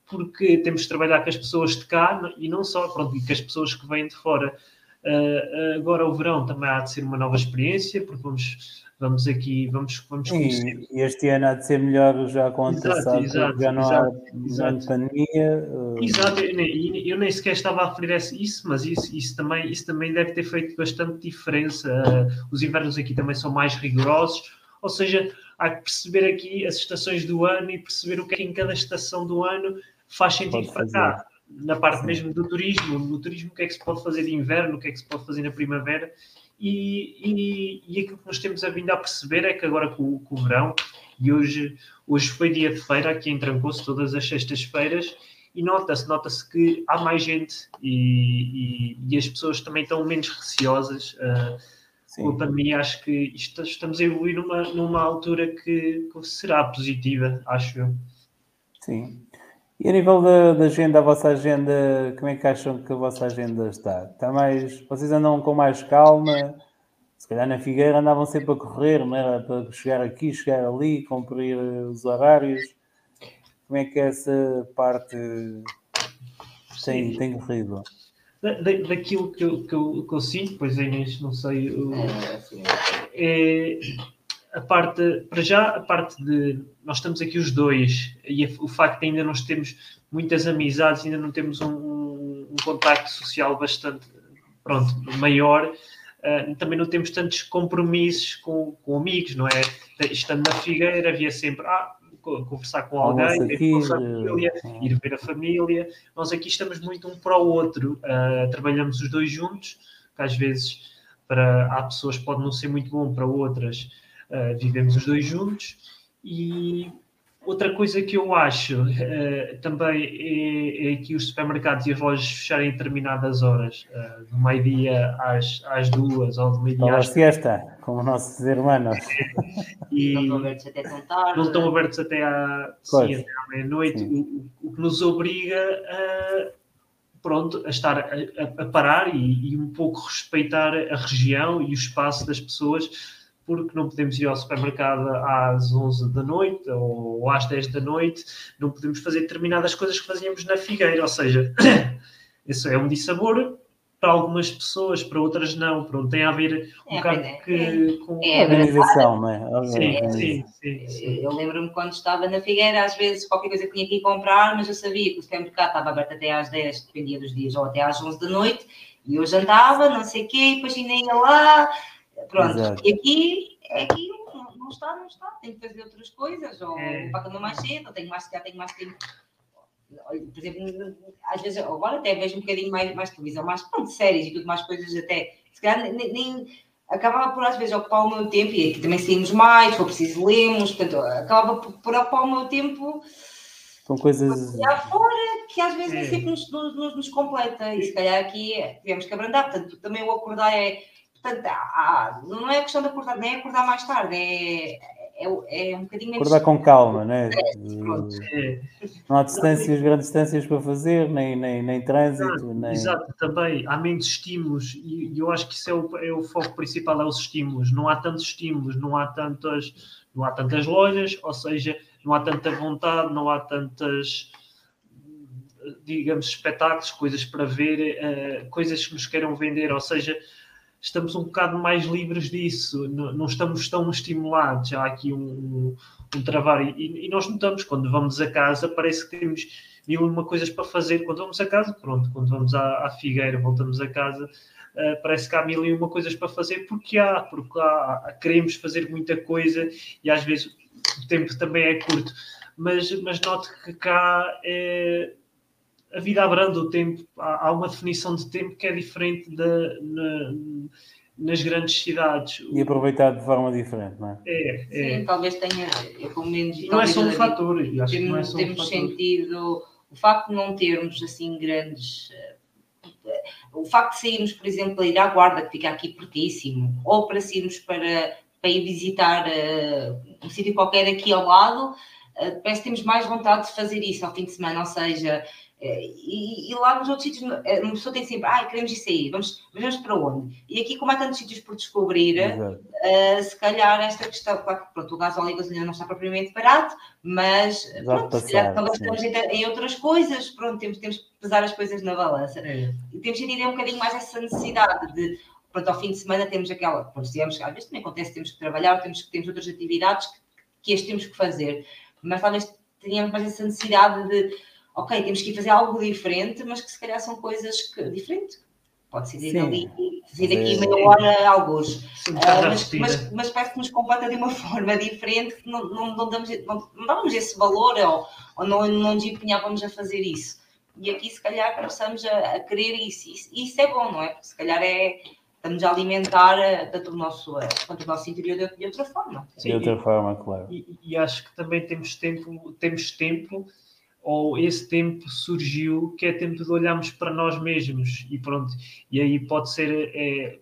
[SPEAKER 2] porque temos de trabalhar com as pessoas de cá e não só, pronto, e com as pessoas que vêm de fora. Uh, agora o verão também há de ser uma nova experiência, porque vamos, vamos aqui, vamos, vamos conhecer.
[SPEAKER 1] E este ano há de ser melhor já com antecessado, já não exato, há exato. pandemia.
[SPEAKER 2] Uh... Exato, eu nem, eu nem sequer estava a referir isso, mas isso, isso, também, isso também deve ter feito bastante diferença. Uh, os invernos aqui também são mais rigorosos, ou seja, há que perceber aqui as estações do ano e perceber o que é que em cada estação do ano faz sentido para cá. Na parte mesmo do turismo, no turismo, o que é que se pode fazer de inverno, o que é que se pode fazer na primavera. E, e, e aquilo que nós temos a vindo a perceber é que agora com, com o verão, e hoje, hoje foi dia de feira, aqui em Trancoso, todas as sextas-feiras, e nota-se, nota-se que há mais gente e, e, e, as pessoas também estão menos receosas. Uh, com a pandemia, acho que isto, estamos a evoluir numa, numa altura que, que será positiva, acho eu.
[SPEAKER 1] Sim. E a nível da, da, agenda, a vossa agenda, como é que acham que a vossa agenda está? Está mais. Vocês andam com mais calma? Se calhar na Figueira andavam sempre a correr, não era? Para chegar aqui, chegar ali, cumprir os horários. Como é que essa parte tem, tem corrido?
[SPEAKER 2] Da, daquilo que eu, que, eu, que eu sinto, pois é, não sei. Eu, é, a parte, para já, a parte de nós estamos aqui os dois e o facto de ainda nós temos muitas amizades, ainda não temos um, um, um contacto social bastante pronto, maior, uh, também não temos tantos compromissos com, com amigos, não é? Estando na Figueira, havia sempre ah, conversar com alguém, com família, é. ir ver a família. Nós aqui estamos muito um para o outro, uh, trabalhamos os dois juntos, que às vezes para há pessoas pode não ser muito bom, para outras uh, vivemos os dois juntos e Outra coisa que eu acho uh, também é, é, que os supermercados e as lojas fecharem em determinadas horas, uh, do meio-dia às, às duas ou do meio-dia às.
[SPEAKER 1] siesta, como nossos irmãos.
[SPEAKER 3] e não estão abertos até tão tarde.
[SPEAKER 2] Não estão abertos até à, sim, até à meia-noite, o, o, que nos obriga a, pronto, a estar a, a parar e, e um pouco respeitar a região e o espaço das pessoas porque não podemos ir ao supermercado às 11 da noite ou às 10 da noite, não podemos fazer determinadas coisas que fazíamos na Figueira, ou seja, isso é um dissabor para algumas pessoas, para outras não, pronto, tem a ver um é, bocado é, que,
[SPEAKER 1] é, com é, organização, não é?
[SPEAKER 3] Sim, sim, sim, sim, Eu lembro-me quando estava na Figueira, às vezes qualquer coisa que tinha que ir comprar, mas eu sabia que o supermercado estava aberto até às 10, dependia dos dias, ou até às 11 da noite, e eu jantava, não sei o quê, e depois ainda ia lá, Pronto, Exato. e aqui, aqui não, não, está, não está, tem que fazer outras coisas, ou é. para mais cedo, ou tenho mais, já tenho mais tempo. Por exemplo, às vezes, agora até vejo um bocadinho mais, mais televisão, mais pronto, séries e tudo mais coisas até, se calhar nem, nem acabava por às vezes ocupar o meu tempo, e aqui também saímos mais, for preciso lermos, portanto, acabava por, por ocupar o meu tempo
[SPEAKER 1] com coisas
[SPEAKER 3] fora que às vezes é. sempre nos, nos, nos, completa e se calhar aqui tivemos que abrandar, portanto também o acordar é Portanto, há, não é questão de acordar, nem é acordar mais tarde, é, é, é um bocadinho
[SPEAKER 1] menos. Acordar com calma, né? É, não há distâncias, grandes distâncias para fazer, nem, nem, nem trânsito. Exato, nem...
[SPEAKER 2] exato, também há menos estímulos e, eu acho que isso é o, é o foco principal, é os estímulos. Não há tantos estímulos, não há tantas, não há tantas lojas, ou seja, não há tanta vontade, não há tantas digamos, espetáculos, coisas para ver, uh, coisas que nos queiram vender, ou seja, estamos um bocado mais livres disso, não, não estamos tão estimulados. Há aqui um, um trabalho, e, e, nós notamos quando vamos a casa, parece que temos mil uma coisas para fazer. Quando vamos a casa, pronto, quando vamos à, à Figueira, voltamos a casa. Uh, parece que há mil e uma coisas para fazer porque há, porque há, queremos fazer muita coisa e às vezes o tempo também é curto, mas, mas note que cá é, a vida abranda o tempo, há, há, uma definição de tempo que é diferente da, na, nas grandes cidades.
[SPEAKER 1] E aproveitar de forma diferente, não é?
[SPEAKER 2] É,
[SPEAKER 3] é. Sim, talvez tenha, pelo menos.
[SPEAKER 2] Não é só um fator, acho
[SPEAKER 3] que
[SPEAKER 2] não é só
[SPEAKER 3] temos
[SPEAKER 2] um
[SPEAKER 3] sentido, o facto de não termos assim grandes. Eh, o facto de sairmos, por exemplo, para ir à guarda, que fica aqui pertíssimo, ou para sairmos para, para ir visitar uh, um sítio qualquer aqui ao lado, uh, parece que temos mais vontade de fazer isso ao fim de semana, ou seja, e, e, lá nos outros sítios, eh, uma pessoa tem sempre, ah, queremos ir sair, vamos, vamos para onde? E aqui, como há tantos sítios por descobrir, uh, se calhar esta questão, claro que pronto, o gás óleo e gasolina não está propriamente barato, mas pronto, passar, se calhar estamos em, em, outras coisas, pronto, temos, temos que pesar as coisas na balança. É. E temos sentido um bocadinho mais essa necessidade de, pronto, ao fim de semana temos aquela, pronto, digamos, às vezes também acontece, temos que trabalhar, temos, temos outras atividades que, que as temos que fazer, mas talvez tenhamos mais essa necessidade de ok, temos que ir fazer algo diferente, mas que se calhar são coisas que, diferentes. Pode ser ir ali, fazer aqui meia hora alguns. Uh, mas, mas, mas parece que nos completa de uma forma diferente que não, não, não, damos, não, não dávamos esse valor ou, ou não, não nos empenhávamos a fazer isso. E aqui, se calhar, começamos a, a querer isso. isso. Isso é bom, não é? Porque se calhar é, estamos a alimentar eh, tanto o nosso, eh, tanto o nosso interior de, de outra forma.
[SPEAKER 1] De outra forma, claro.
[SPEAKER 2] E, e, acho que também temos tempo, temos tempo ou esse tempo surgiu que é tempo de olharmos para nós mesmos. E pronto, e aí pode ser é,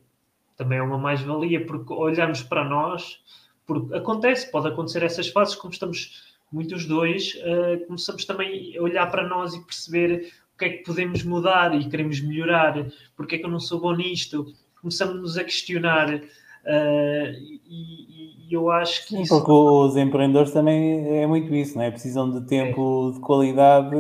[SPEAKER 2] também é uma mais-valia porque olhamos para nós, porque acontece, pode acontecer essas fases como estamos muitos dois, uh, começamos também a olhar para nós e perceber o que é que podemos mudar e queremos melhorar, porque é que eu não sou bom nisto, começamos-nos a questionar Uh, e, e, eu acho que.
[SPEAKER 1] Sim, isso... porque os empreendedores também é muito isso, não é? Precisam de tempo é. de qualidade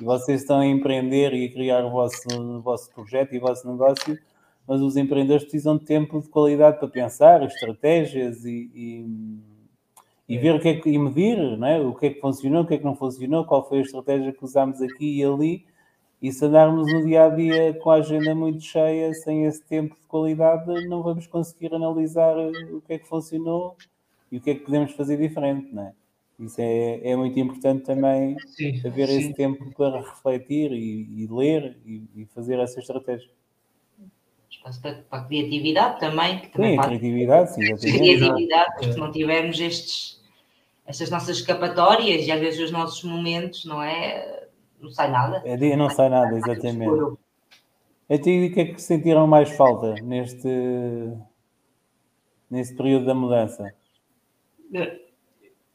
[SPEAKER 1] e vocês estão a empreender e a criar o vosso, o vosso projeto e o vosso negócio, mas os empreendedores precisam de tempo de qualidade para pensar, estratégias e, e, e é. ver o que é que e medir, não é? O que é que funcionou, o que é que não funcionou, qual foi a estratégia que usámos aqui e ali e se andarmos no dia a dia com a agenda muito cheia, sem esse tempo de qualidade, não vamos conseguir analisar o que é que funcionou e o que é que podemos fazer diferente, não é? Isso é, é muito importante também sim, haver sim. esse tempo para refletir e, e ler e, e, fazer essa estratégia.
[SPEAKER 3] espaço para, para a criatividade também. Que também
[SPEAKER 1] Sim,
[SPEAKER 3] faz
[SPEAKER 1] criatividade, sim, exatamente.
[SPEAKER 3] criatividade,
[SPEAKER 2] É.
[SPEAKER 3] porque se não tivermos estes, estas nossas escapatórias e às vezes os nossos momentos, não é? Não sai nada.
[SPEAKER 1] É dia, não sai nada, exatamente. A ti, o que é que sentiram mais falta neste, neste período da mudança?
[SPEAKER 2] É,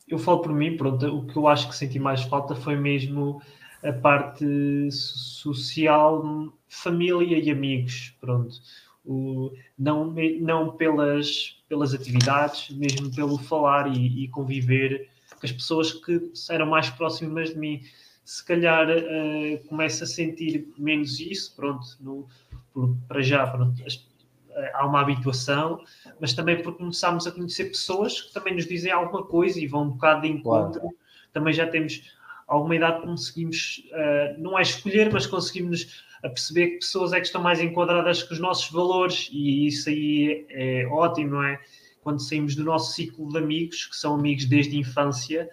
[SPEAKER 2] Eu falo por mim, pronto, o que eu acho que senti mais falta foi mesmo a parte so- social, família e amigos, pronto. O, não, não pelas, pelas atividades, mesmo pelo falar e, e conviver com as pessoas que eram mais próximas de mim. Se calhar eh, começo a sentir menos isso, pronto, no, por- para já, pronto, as- eh, há uma habituação, mas também porque começámos a conhecer pessoas que também nos dizem alguma coisa e vão um bocado de encontro. Também já temos alguma idade que conseguimos, eh, não é escolher, mas conseguimos a perceber que pessoas é que estão mais enquadradas com os nossos valores e isso aí é, é ótimo, não é? Quando saímos do nosso ciclo de amigos, que são amigos desde a infância,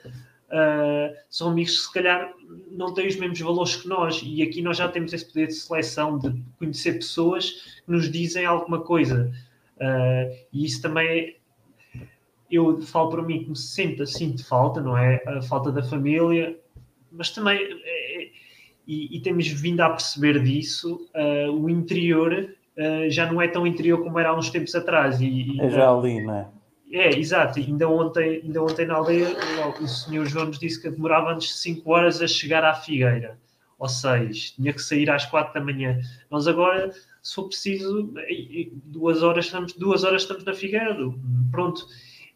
[SPEAKER 2] eh, são amigos que se calhar não têm os mesmos valores que nós e aqui nós já temos esse poder de seleção de conhecer pessoas que nos dizem alguma coisa. Uh, e isso também é, eu falo para mim que me sinto, sinto falta, não é? A falta da família, mas também é- e, e temos vindo a perceber disso, uh, o interior uh, já não é tão interior como era há uns tempos atrás. E, e-
[SPEAKER 1] É já ali, não é?
[SPEAKER 2] É, exato. Ainda ontem, ainda ontem na aldeia o senhor João nos disse que demorava antes de 5 horas a chegar à Figueira, ou 6, tinha que sair às 4 da manhã. Nós agora, se for preciso, duas horas estamos, duas horas estamos na Figueira, pronto.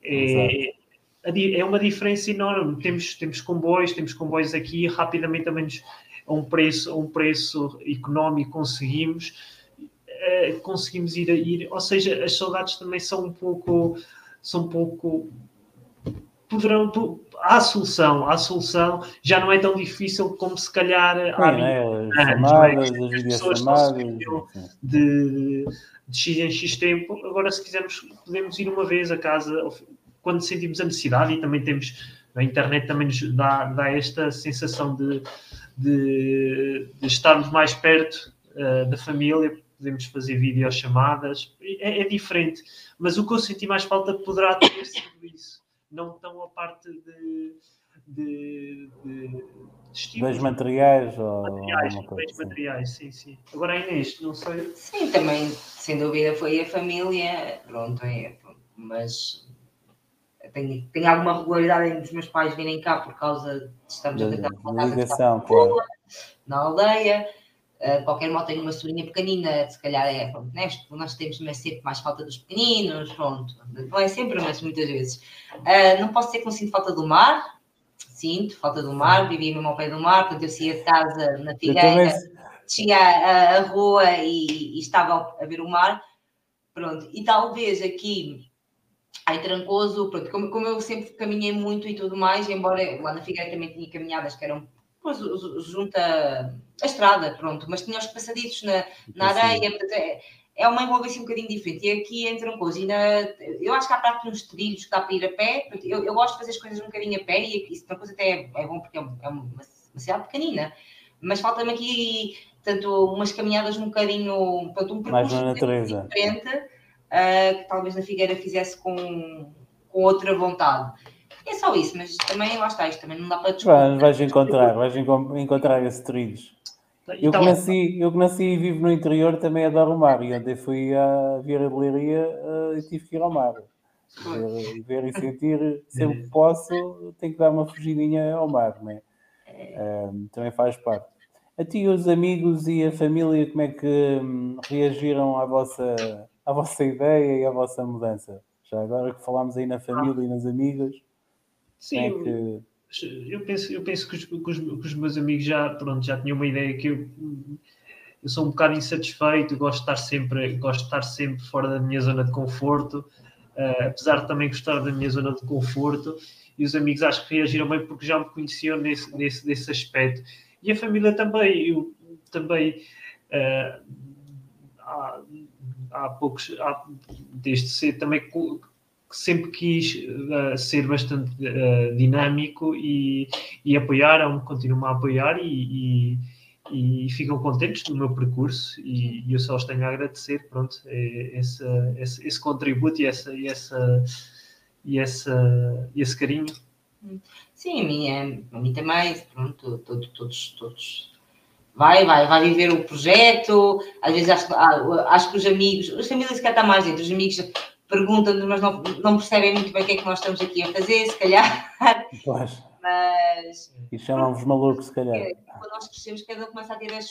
[SPEAKER 2] É, é uma diferença enorme. Temos, temos comboios, temos comboios aqui, rapidamente também nos, a um preço, a um preço económico conseguimos. eh, conseguimos ir a ir, ou seja, as saudades também são um pouco são um pouco poderão há solução, há solução, já não é tão difícil como se calhar há
[SPEAKER 1] Sim, né? As
[SPEAKER 2] não é?
[SPEAKER 1] chamadas,
[SPEAKER 2] As
[SPEAKER 1] as
[SPEAKER 2] pessoas de, de X em X tempo. Agora, se quisermos, podemos ir uma vez a casa quando sentimos a necessidade e também temos. A internet também nos dá, dá esta sensação de, de, de estarmos mais perto eh, da família, podemos fazer videochamadas, é, é diferente. Mas o que eu senti mais falta poderá ter sido isso, não tão a parte de, de, de,
[SPEAKER 1] Dois materiais ou
[SPEAKER 2] materiais, bens
[SPEAKER 1] assim.
[SPEAKER 2] materiais, sim, sim. Agora a Inês, não sei.
[SPEAKER 3] Sim, também, sem dúvida, foi a família, pronto, é, pronto, mas tenho, tenho alguma regularidade em os meus pais virem cá por causa de estarmos a tentar uma casa que está
[SPEAKER 1] ligação,
[SPEAKER 3] na aldeia. Uh, qualquer modo tem uma sobrinha pequenina, se calhar é, pronto, né? nós temos mas sempre mais falta dos pequeninos, pronto, não é sempre, mas muitas vezes. Uh, não posso dizer que não sinto falta do mar, sinto falta do mar, vivia mesmo ao pé do mar, portanto eu saía de casa na Figueira, descia a, a rua e, e estava a ver o mar, pronto, e talvez aqui em Trancoso, pronto, como, como eu sempre caminhei muito e tudo mais, embora lá na Figueira também tinha caminhadas que eram pois, junto a, estrada, pronto, mas tinha os passadiços na, na areia, é, é uma envolvência um bocadinho diferente. E aqui em Trancoso, ainda, eu acho que há para aqui uns trilhos que dá para ir a pé, eu, eu gosto de fazer as coisas um bocadinho a pé e isso Trancoso até é, é bom porque é, é uma, uma cidade pequenina, mas falta-me aqui tanto umas caminhadas um bocadinho, portanto, um
[SPEAKER 1] Mais
[SPEAKER 3] percurso
[SPEAKER 1] na
[SPEAKER 3] bocadinho
[SPEAKER 1] natureza.
[SPEAKER 3] diferente, uh, que talvez na Figueira fizesse com, com outra vontade. É só isso, mas também lá está, isto também não dá para desculpar.
[SPEAKER 1] Vais, vais encontrar, vais enco- encontrar esses trilhos. Eu que,
[SPEAKER 2] tal-
[SPEAKER 1] nasci, eu que nasci e vivo no interior também adoro o mar. E ontem fui à Vieira de Leiria eh, e tive que ir ao mar. Ver, ver e sentir, sempre que posso, tenho que dar uma fugidinha ao mar, não é? Eh, também faz parte. A ti, os amigos e a família, como é que hum, reagiram à vossa, à vossa ideia e à vossa mudança? Já agora que falámos aí na família e nos amigos,
[SPEAKER 2] Sim,
[SPEAKER 1] é que.
[SPEAKER 2] eu penso, eu penso que, os, que os- que os meus amigos já, pronto, já tinham uma ideia que eu, eu sou um bocado insatisfeito, gosto de estar sempre, gosto de estar sempre fora da minha zona de conforto, eh, apesar de também gostar da minha zona de conforto, e os amigos acho que reagiram bem porque já me conheciam nesse, nesse, nesse aspecto. E a família também, eu também eh, há, há poucos, há, desde cedo também sempre quis eh, ser bastante eh, dinâmico e, e apoiaram, continuam a apoiar e, e, e ficam contentes do meu percurso e, eu só os tenho a agradecer, pronto, é, esse, esse, esse, contributo e, essa, e, essa, e essa, esse carinho.
[SPEAKER 3] Sim, a mim, é, a mim também, pronto, todos, todos, todos vai, vai, vai viver o projeto, às vezes acho, ah, acho que os amigos, as famílias calhar está mais dentro, os amigos perguntam-nos, mas não, não percebem muito bem o que é que nós estamos aqui a fazer, se calhar.
[SPEAKER 1] Pois. Mas. E chamam-vos malucos, se calhar. É,
[SPEAKER 3] quando nós crescemos, cada um começa a ter as.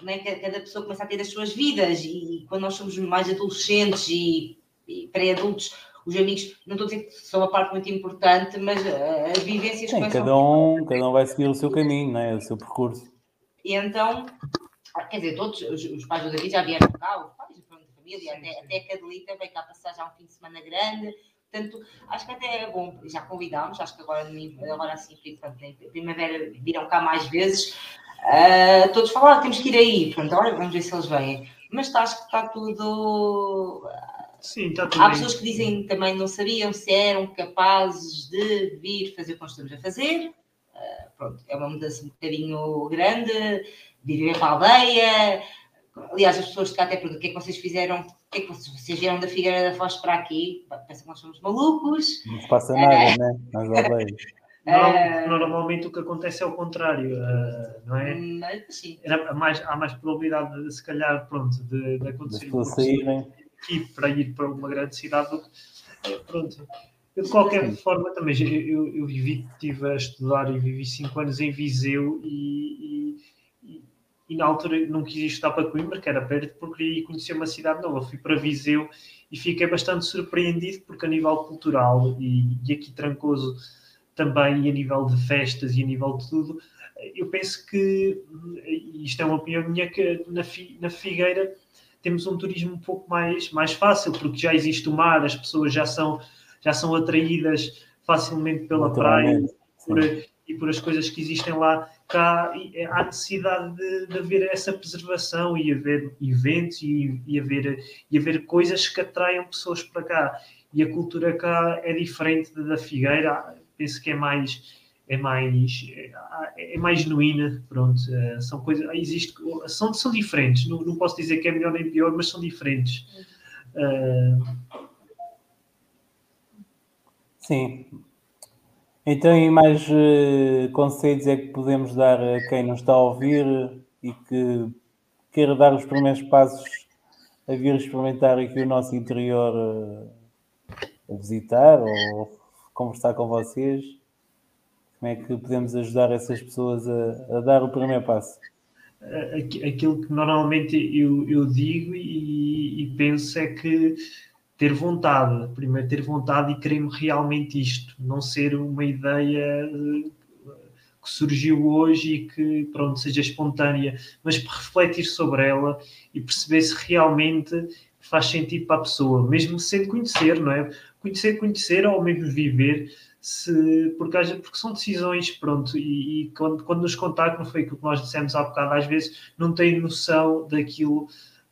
[SPEAKER 3] Né, cada pessoa começa a ter as suas vidas e quando nós somos mais adolescentes e, e pré-adultos, os amigos, não estou a dizer que são uma parte muito importante, mas uh, as vivências
[SPEAKER 1] Sim, cada um, cada um vai seguir o seu caminho, não é? o seu percurso.
[SPEAKER 3] E então, quer dizer, todos os, os pais do David já vieram cá, os pais da família, até, até a Cadelita veio cá passar já um fim de semana grande. Portanto, acho que até é bom, já convidámos, acho que agora, agora assim, pronto, em primavera viram cá mais vezes. Uh, todos falaram, ah, temos que ir aí. Pronto, olha, vamos ver se eles vêm. Mas tá, acho que está tudo.
[SPEAKER 2] Sim, está tudo
[SPEAKER 3] Há pessoas que dizem também não sabiam se eram capazes de vir fazer o que nós estamos a fazer pronto, é uma mudança um bocadinho grande, viver para a aldeia. Aliás, as pessoas de cá até perguntam o que é que vocês fizeram, o que é que vocês, vocês vieram da Figueira da Foz para aqui? Pensam que nós somos malucos.
[SPEAKER 1] Não se passa nada, uh, né? Nas aldeias.
[SPEAKER 2] Normalmente o que acontece é o contrário, uh, não é?
[SPEAKER 3] Mas, sim.
[SPEAKER 2] Era mais, há mais probabilidade, de, se calhar, pronto, de, de acontecer
[SPEAKER 1] um
[SPEAKER 2] aqui para ir para uma grande cidade do que, pronto, eu, de qualquer forma, também eu, eu vivi, estive a estudar e vivi cinco anos em Viseu e, e, e, na altura não quis estudar para Coimbra, que era perto, porque queria conhecer uma cidade nova. Fui para Viseu e fiquei bastante surpreendido, porque a nível cultural e, e aqui Trancoso também, e a nível de festas e a nível de tudo, eu penso que, isto é uma opinião minha, que na, na Figueira temos um turismo um pouco mais, mais fácil, porque já existe o mar, as pessoas já são já são atraídas facilmente pela praia por, e por as coisas que existem lá. Cá é, há necessidade de, de haver essa preservação e haver eventos e, e, haver, e haver coisas que atraiam pessoas para cá. E a cultura cá é diferente da Figueira, penso que é mais é mais é, é mais genuína pronto é, são coisas existe são são diferentes não, não posso dizer que é melhor nem pior mas são diferentes uh,
[SPEAKER 1] Sim. Então, e mais uh, conselhos é que podemos dar a quem nos está a ouvir e que queira dar os primeiros passos a vir experimentar aqui o nosso interior uh, a visitar ou conversar com vocês? Como é que podemos ajudar essas pessoas a, a dar o primeiro passo?
[SPEAKER 2] Aquilo que normalmente eu, eu digo e, e penso é que ter vontade, primeiro ter vontade e querer realmente isto, não ser uma ideia eh, que surgiu hoje e que pronto seja espontânea, mas refletir sobre ela e perceber se realmente faz sentido para a pessoa, mesmo sem conhecer, não é? Conhecer, conhecer ou mesmo viver, se, porque, porque são decisões, pronto, e, e quando, quando nos contactam, foi aquilo que nós dissemos há bocado, às vezes não têm noção daquilo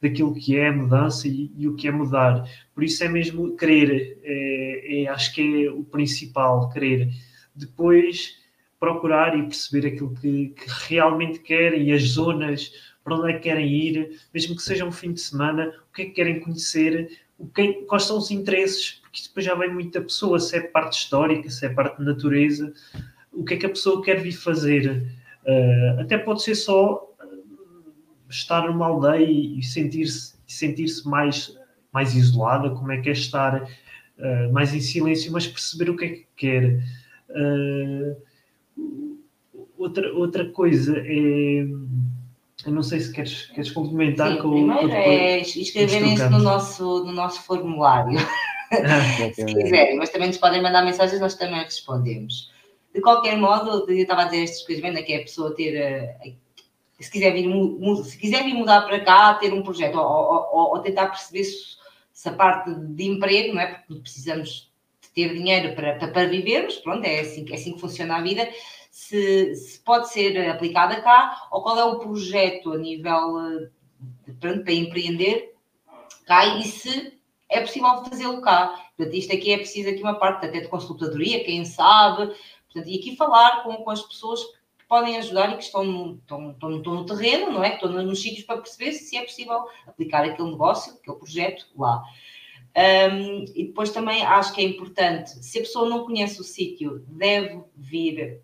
[SPEAKER 2] daquilo que é mudança e, e, o que é mudar. Por isso é mesmo querer, é, é, acho que é o principal, querer. Depois procurar e perceber aquilo que, que, realmente querem e as zonas para onde é que querem ir, mesmo que seja um fim de semana, o que é que querem conhecer, o que, quais são os interesses, porque depois já vem muito da pessoa, se é parte histórica, se é parte de natureza, o que é que a pessoa quer vir fazer. Uh, até pode ser só estar numa aldeia e sentir-se sentir mais, mais isolada, como é que é estar uh, mais em silêncio, mas perceber o que é que quer. Uh, outra, outra coisa é. Eu não sei se queres, queres complementar
[SPEAKER 3] Sim,
[SPEAKER 2] com
[SPEAKER 3] primeiro é escreverem-se no nosso, no nosso formulário. se quiserem, mas também nos podem mandar mensagens, nós também respondemos. De qualquer modo, eu estava a dizer estas coisas, vendo que é a pessoa ter uh, se quiser vir, se quiser vir mudar para cá, ter um projeto, ou, ou, ou tentar perceber se, se, a parte de emprego, não é? Porque precisamos de ter dinheiro para, para, para vivermos, pronto, é assim, é assim que funciona a vida, se, se, pode ser aplicada cá, ou qual é o projeto a nível de, pronto, para empreender cá e se é possível fazê-lo cá. Portanto, isto aqui é preciso aqui uma parte até de consultadoria, quem sabe, portanto, e aqui falar com, com as pessoas podem ajudar e que estão no, estão, estão, estão no terreno, não é? Que estão nos sítios para perceber se é possível aplicar aquele negócio, aquele projeto lá. Um, e depois também acho que é importante, se a pessoa não conhece o sítio, deve vir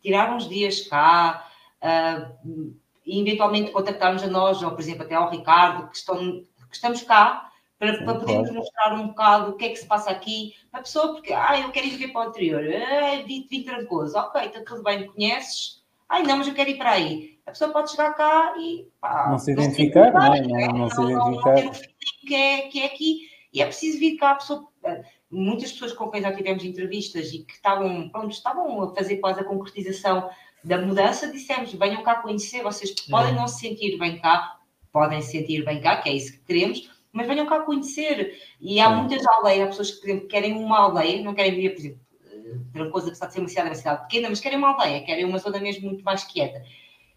[SPEAKER 3] tirar uns dias cá uh, e eventualmente contactar-nos a nós, ou por exemplo até ao Ricardo, que, estão, que estamos cá para, para podermos mostrar um bocado o que é que se passa aqui a pessoa, porque ah, eu quero ir ver para o interior, ah, vi, vi trancoso, ok, está tudo bem, conheces? Ai não, mas eu quero ir para aí. A pessoa pode chegar cá e
[SPEAKER 1] pá, não se identificar, não, é? não, não, não, se identificar. Não, não ter o
[SPEAKER 3] que é, que é aqui e é preciso vir cá a pessoa. Eh, muitas pessoas com quem já tivemos entrevistas e que estavam, pronto, estavam a fazer quase a concretização da mudança, dissemos: venham cá conhecer, vocês podem não se sentir bem cá, podem se sentir bem cá, que é isso que queremos, mas venham cá conhecer. E há Sim. muitas aldeias, há pessoas que, por exemplo, querem uma aldeia, não querem vir, por exemplo, eh, Trancoso, apesar de ser uma cidade, uma cidade pequena, mas querem uma aldeia, querem uma zona mesmo muito mais quieta.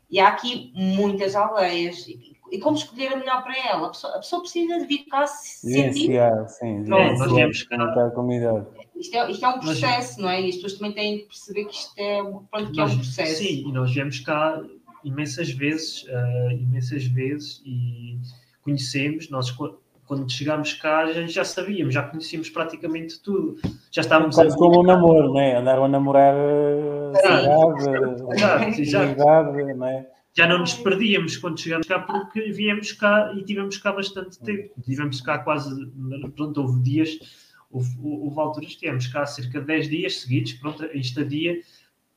[SPEAKER 3] E há aqui muitas aldeias, e como escolher a melhor para ela. A pessoa, a pessoa precisa de vir cá se sentir.
[SPEAKER 1] Sim, nós viemos cá.
[SPEAKER 3] Isto é, isto é um processo, não é? E as pessoas também têm que perceber que isto é, pronto, que nós, é um processo.
[SPEAKER 2] Sim, e nós viemos cá imensas vezes, uh, imensas vezes, e conhecemos, nós quando chegámos cá já, já sabíamos, já conhecíamos praticamente tudo. Já estávamos
[SPEAKER 1] Quase como um namoro, não é? Andaram a namorar cidade,
[SPEAKER 2] exato, não é? já não nos perdíamos quando chegámos cá porque viemos cá e tivemos cá bastante tempo. Tivemos cá quase, pronto, houve dias, houve, houve alturas que tivemos cá cerca de 10 dias seguidos, pronto, em estadia,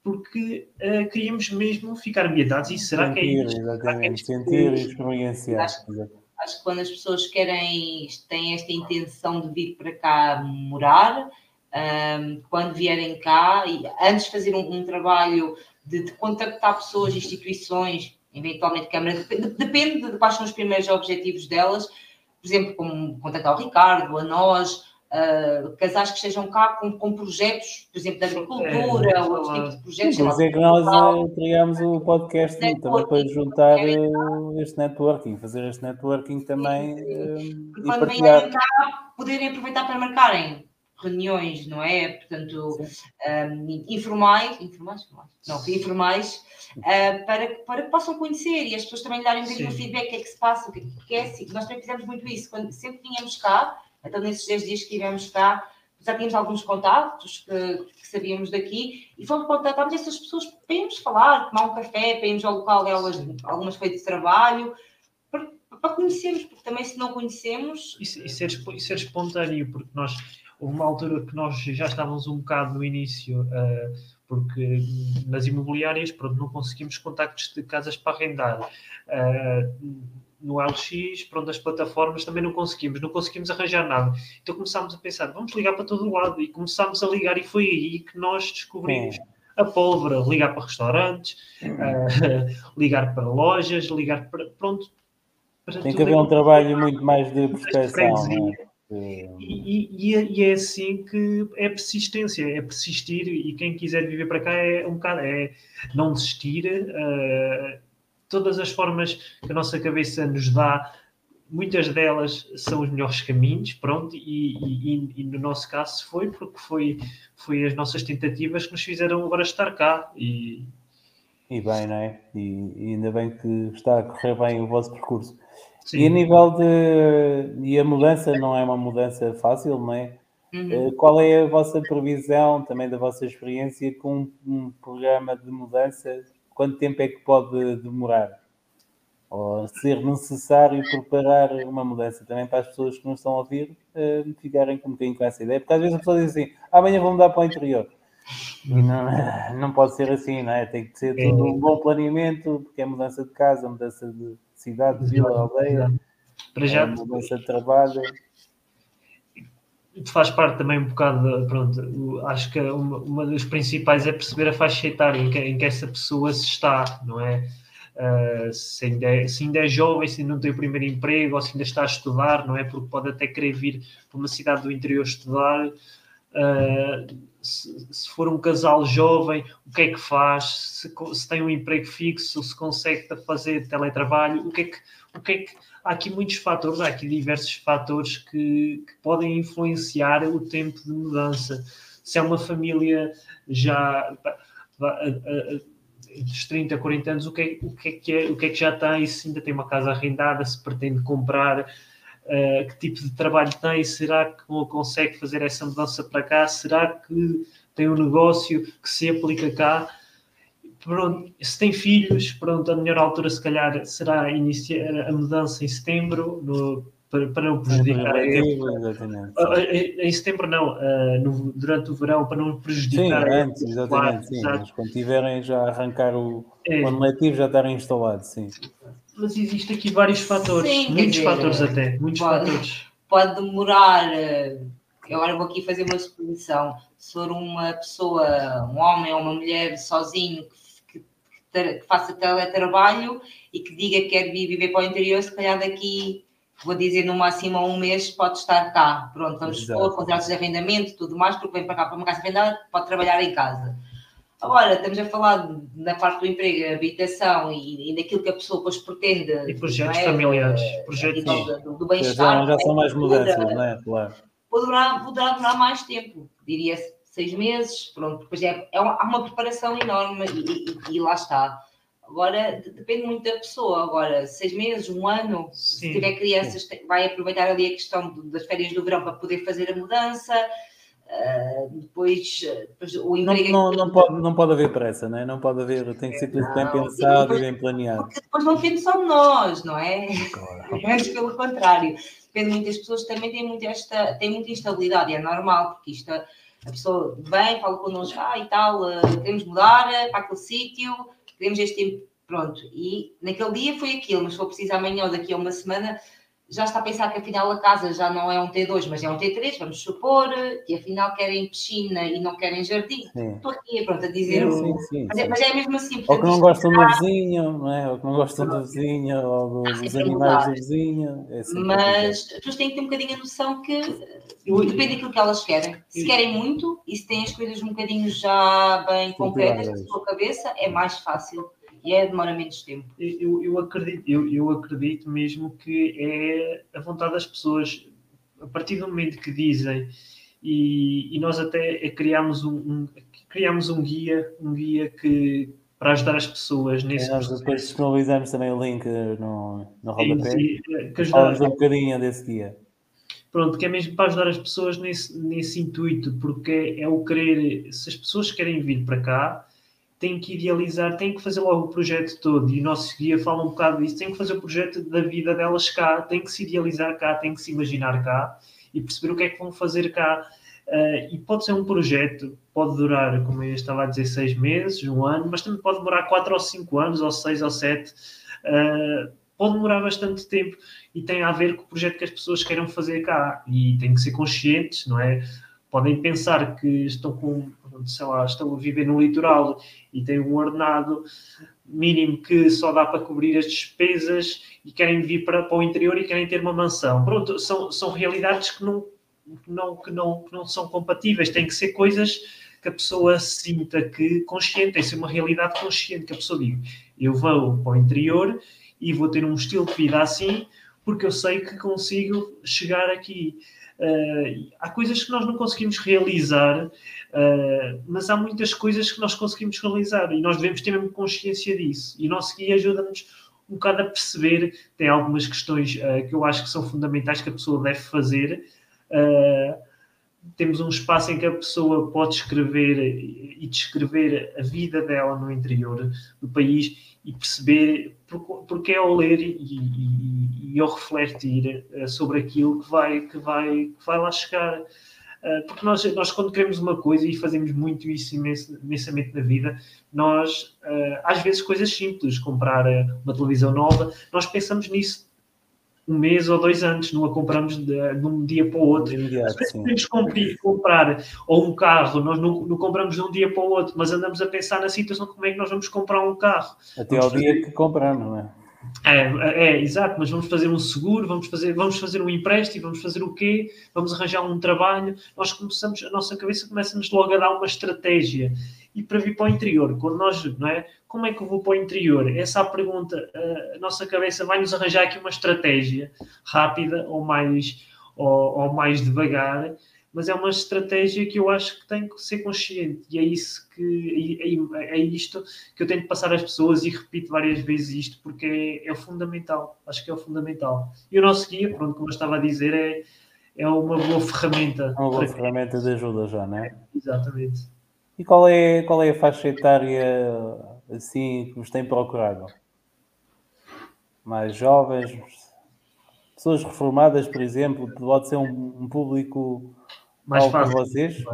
[SPEAKER 2] porque uh, queríamos mesmo ficar ambientados e será
[SPEAKER 1] sentir, que é
[SPEAKER 2] isto?
[SPEAKER 1] Exatamente, sentir e experienciar.
[SPEAKER 3] Acho, acho, que quando as pessoas querem, têm esta intenção de vir para cá morar, um, quando vierem cá, e antes de fazer um, um trabalho de, de contactar pessoas, instituições, eventualmente Câmara, depende, depende de quais são os primeiros objetivos delas, por exemplo, como contactar o Ricardo, a nós, uh, casais que estejam cá com, com projetos, por exemplo, de agricultura, é, ou outro tipo de projetos.
[SPEAKER 1] Isso é que nós uh, criamos o podcast também para juntar uh, este networking, fazer este networking também. Uh,
[SPEAKER 3] e quando vêm cá, poderem aproveitar para marcarem reuniões, não é? Portanto, um, informais, informais, não, informais, uh, para, para que possam conhecer e as pessoas também darem um bocadinho de feedback, o que é que se passa, o que, é assim, nós também fizemos muito isso, quando sempre tínhamos cá, então nesses 10 dias que estivemos cá, já tínhamos alguns contatos que, que sabíamos daqui e fomos contactar essas pessoas para irmos falar, tomar um café, para irmos ao local delas, algumas feitas de trabalho, para, para conhecermos, porque também se não conhecemos...
[SPEAKER 2] E, e, ser, e ser espontâneo, porque nós houve uma altura que nós já estávamos um bocado no início, uh, porque nas imobiliárias pronto, não conseguimos contactos de casas para arrendar. Uh, no LX, pronto, as plataformas também não conseguimos, não conseguimos arranjar nada. Então começámos a pensar, vamos ligar para todo lado e começámos a ligar e foi aí que nós descobrimos a pólvora, ligar para restaurantes, uh, ligar para lojas, ligar para, pronto.
[SPEAKER 1] Para Tem que haver um trabalho muito mais de prospecção,
[SPEAKER 2] e, e, e, é assim que é persistência, é persistir e quem quiser viver para cá é um bocado, é não desistir. Uh, todas as formas que a nossa cabeça nos dá, muitas delas são os melhores caminhos, pronto, e, e, e, no nosso caso foi porque foi, foi as nossas tentativas que nos fizeram agora estar cá e,
[SPEAKER 1] e bem, não é? E, e ainda bem que está a correr bem o vosso percurso. Sim. E a nível de. E a mudança não é uma mudança fácil, não é? Uhum. Eh, qual é a vossa previsão, também da vossa experiência, com um programa de mudança? Quanto tempo é que pode demorar? Ou ser necessário preparar uma mudança também para as pessoas que não estão a ouvir uh, ficarem com um bocadinho com essa ideia? Porque às vezes a pessoa diz assim: amanhã vou mudar para o interior. E não, não pode ser assim, não é? Tem que ser tudo um bom planeamento, porque é mudança de casa, mudança de cidade, vila, aldeia, para já, é mudança de trabalho.
[SPEAKER 2] Faz parte também um bocado, de, pronto, acho que uma, uma das principais é perceber a faixa etária em que, em que essa pessoa se está, não é? Uh, se, ainda é, se ainda é jovem, se ainda não tem o primeiro emprego, ou se ainda está a estudar, não é? Porque pode até querer vir para uma cidade do interior estudar. Uh, se, se, for um casal jovem, o que é que faz? Se, se, tem um emprego fixo, se consegue fazer teletrabalho, o que é que, o que, é que há aqui muitos fatores, há aqui diversos fatores que, que podem influenciar o tempo de mudança. Se é uma família já entre os 30 e 40 anos, o que, é, o, que é que é, o que é que já tem, se ainda tem uma casa arrendada, se pretende comprar, uh, que tipo de trabalho tem, será que consegue fazer essa mudança para cá, será que tem um negócio que se aplica cá. Pronto, se tem filhos, pronto, a melhor altura se calhar será iniciar a mudança em setembro, no, para, para não prejudicar a
[SPEAKER 1] Exatamente.
[SPEAKER 2] Ah, em setembro não, uh, no, durante o verão, para não prejudicar
[SPEAKER 1] sim, antes, exatamente, sim, mas quando tiverem já a arrancar o,
[SPEAKER 2] é.
[SPEAKER 1] o ano letivo já estarem instalados, sim.
[SPEAKER 2] Mas existe aqui vários fatores,
[SPEAKER 3] Sim,
[SPEAKER 2] muitos
[SPEAKER 3] dizer,
[SPEAKER 2] fatores até, muitos
[SPEAKER 3] pode-
[SPEAKER 2] fatores.
[SPEAKER 3] pode demorar. eh, Eu agora vou aqui fazer uma suposição. Se for uma pessoa, um homem ou uma mulher sozinho que, que- faça teletrabalho e que diga que quer vir viver para o interior, se calhar daqui, vou dizer no máximo a um mês, pode estar cá. Pronto, vamos
[SPEAKER 1] Exato.
[SPEAKER 3] supor, contratos de arrendamento, tudo mais, porque vem para cá para uma casa arrendada, pode trabalhar em casa. Agora, estamos a falar na parte do emprego, habitação e, e daquilo que a pessoa depois pretende.
[SPEAKER 2] E projetos
[SPEAKER 3] é?
[SPEAKER 2] familiares,
[SPEAKER 3] A
[SPEAKER 2] projetos-
[SPEAKER 3] do, do
[SPEAKER 1] Já,
[SPEAKER 3] bem-estar.
[SPEAKER 1] já são mais mudanças, não é? Claro.
[SPEAKER 3] poderá, poderá durar mais tempo, diria seis meses, pronto, depois é, é uma, há uma preparação enorme e, e- e lá está. Agora, de- depende muito da pessoa, agora, seis meses, um ano, se
[SPEAKER 2] Sim,
[SPEAKER 3] tiver crianças, te- vai aproveitar ali a questão das férias do verão para poder fazer a mudança, ah, depois, ah, depois o
[SPEAKER 1] Não,
[SPEAKER 3] emprego...
[SPEAKER 1] não, não, pode, não pode haver pressa, não é? Não pode haver, tem que ser tudo bem
[SPEAKER 3] Não,
[SPEAKER 1] pensado
[SPEAKER 3] e
[SPEAKER 1] e bem planeado.
[SPEAKER 3] Porque depois não depende só de nós, não é?
[SPEAKER 1] Claro.
[SPEAKER 3] Antes pelo contrário, depende muito das pessoas também têm, muito esta, têm muita instabilidade, é normal, porque isto, a pessoa vem, fala connosco, ah, e tal, eh, queremos mudar eh, para aquele sítio, queremos este tempo, pronto, e naquele dia foi aquilo, mas se for preciso amanhã ou daqui a uma semana, já está a pensar que afinal a casa já não é um T2, mas é um T3, vamos supor, que afinal querem piscina e não querem jardim.
[SPEAKER 1] Sim.
[SPEAKER 3] Estou aqui, pronto, a dizer
[SPEAKER 1] Sim,
[SPEAKER 3] o...
[SPEAKER 1] sim, sim,
[SPEAKER 3] Mas, é, mas é mesmo assim.
[SPEAKER 1] Ou que não gostam do vizinho, não é? Ou que não gostam do vizinho, ou dos,
[SPEAKER 3] Há
[SPEAKER 1] dos
[SPEAKER 3] sempre a
[SPEAKER 1] animais do vizinho. É sempre
[SPEAKER 3] Mas as pessoas têm que ter um bocadinho a noção que depende daquilo que elas querem. Se querem muito e se têm as coisas um bocadinho já bem concretas na sua cabeça, é mais fácil e é, demora menos tempo.
[SPEAKER 2] Eu, eu, acredito, eu, eu acredito mesmo que é a vontade das pessoas, a partir do momento que dizem, e, e nós até criámos um, um, criámos um guia, um guia que para ajudar as pessoas nesse
[SPEAKER 1] nós depois disponibilizamos também o link no, no rodapé.
[SPEAKER 2] Sim, que
[SPEAKER 1] Falamos um bocadinho desse guia.
[SPEAKER 2] pronto, que é mesmo para ajudar as pessoas nesse, nesse intuito, porque é o querer, se as pessoas querem vir para cá, têm que idealizar, têm que fazer logo o projeto todo, e o nosso guia fala um bocado disso, têm que fazer o projeto da vida delas cá, têm que se idealizar cá, têm que se imaginar cá, e perceber o que é que vão fazer cá. Uh, e pode ser um projeto, pode durar, como eu estava a dizer, seis meses, um ano, mas também pode demorar quatro ou cinco anos, ou seis ou sete. Uh, pode demorar bastante tempo e tem a ver com o projeto que as pessoas queiram fazer cá e têm que ser conscientes, não é? Podem pensar que estão com, sei lá, estão a viver no litoral e têm um ordenado mínimo que só dá para cobrir as despesas e querem vir para, para o interior e querem ter uma mansão. Pronto, são, são realidades que não, não, que, não, que não são compatíveis, têm que ser coisas que a pessoa sinta que consciente, tem que ser uma realidade consciente, que a pessoa diga, eu vou para o interior e vou ter um estilo de vida assim, porque eu sei que consigo chegar aqui. Uh, há coisas que nós não conseguimos realizar, uh, mas há muitas coisas que nós conseguimos realizar e nós devemos ter mesmo consciência disso. E o nosso guia ajuda-nos um bocado a perceber. Tem algumas questões uh, que eu acho que são fundamentais que a pessoa deve fazer. temos um espaço em que a pessoa pode escrever e descrever a vida dela no interior do país e perceber porque é ao ler e, e, e ao refletir uh, sobre aquilo que vai, que vai, que vai lá chegar. Uh, porque nós, nós, quando queremos uma coisa e fazemos muito isso imens, imensamente na vida, nós, uh, às vezes, coisas simples, comprar uma televisão nova, nós pensamos nisso um mês ou dois antes, não a compramos de, de um dia para o outro.
[SPEAKER 1] Imediato,
[SPEAKER 2] Às vezes podemos comprar ou um carro, nós não, não, compramos de um dia para o outro, mas andamos a pensar na situação como é que nós vamos comprar um carro.
[SPEAKER 1] Até ao dia que compramos, não é?
[SPEAKER 2] É, é, exato, mas vamos fazer um seguro, vamos fazer, vamos fazer um empréstimo, vamos fazer o quê? Vamos arranjar um trabalho. Nós começamos, a nossa cabeça começa-nos logo a dar uma estratégia. E para vir para o interior, quando nós, não é? Como é que eu vou para o interior? Essa é a pergunta. A nossa cabeça vai-nos arranjar aqui uma estratégia rápida ou mais, ou, ou mais devagar mas é uma estratégia que eu acho que tem que ser consciente e é isso que é, é, é isto que eu tento passar às pessoas e repito várias vezes isto porque é, é fundamental, acho que é o fundamental. E o nosso guia, pronto, como eu estava a dizer, é, é uma boa ferramenta.
[SPEAKER 1] Uma boa ferramenta de ajuda já, não é?
[SPEAKER 2] Exatamente.
[SPEAKER 1] E qual é, qual é a faixa etária assim que vos tem procurado? Mais jovens, pessoas reformadas, por exemplo, pode ser um, um público mais fácil. Para vocês?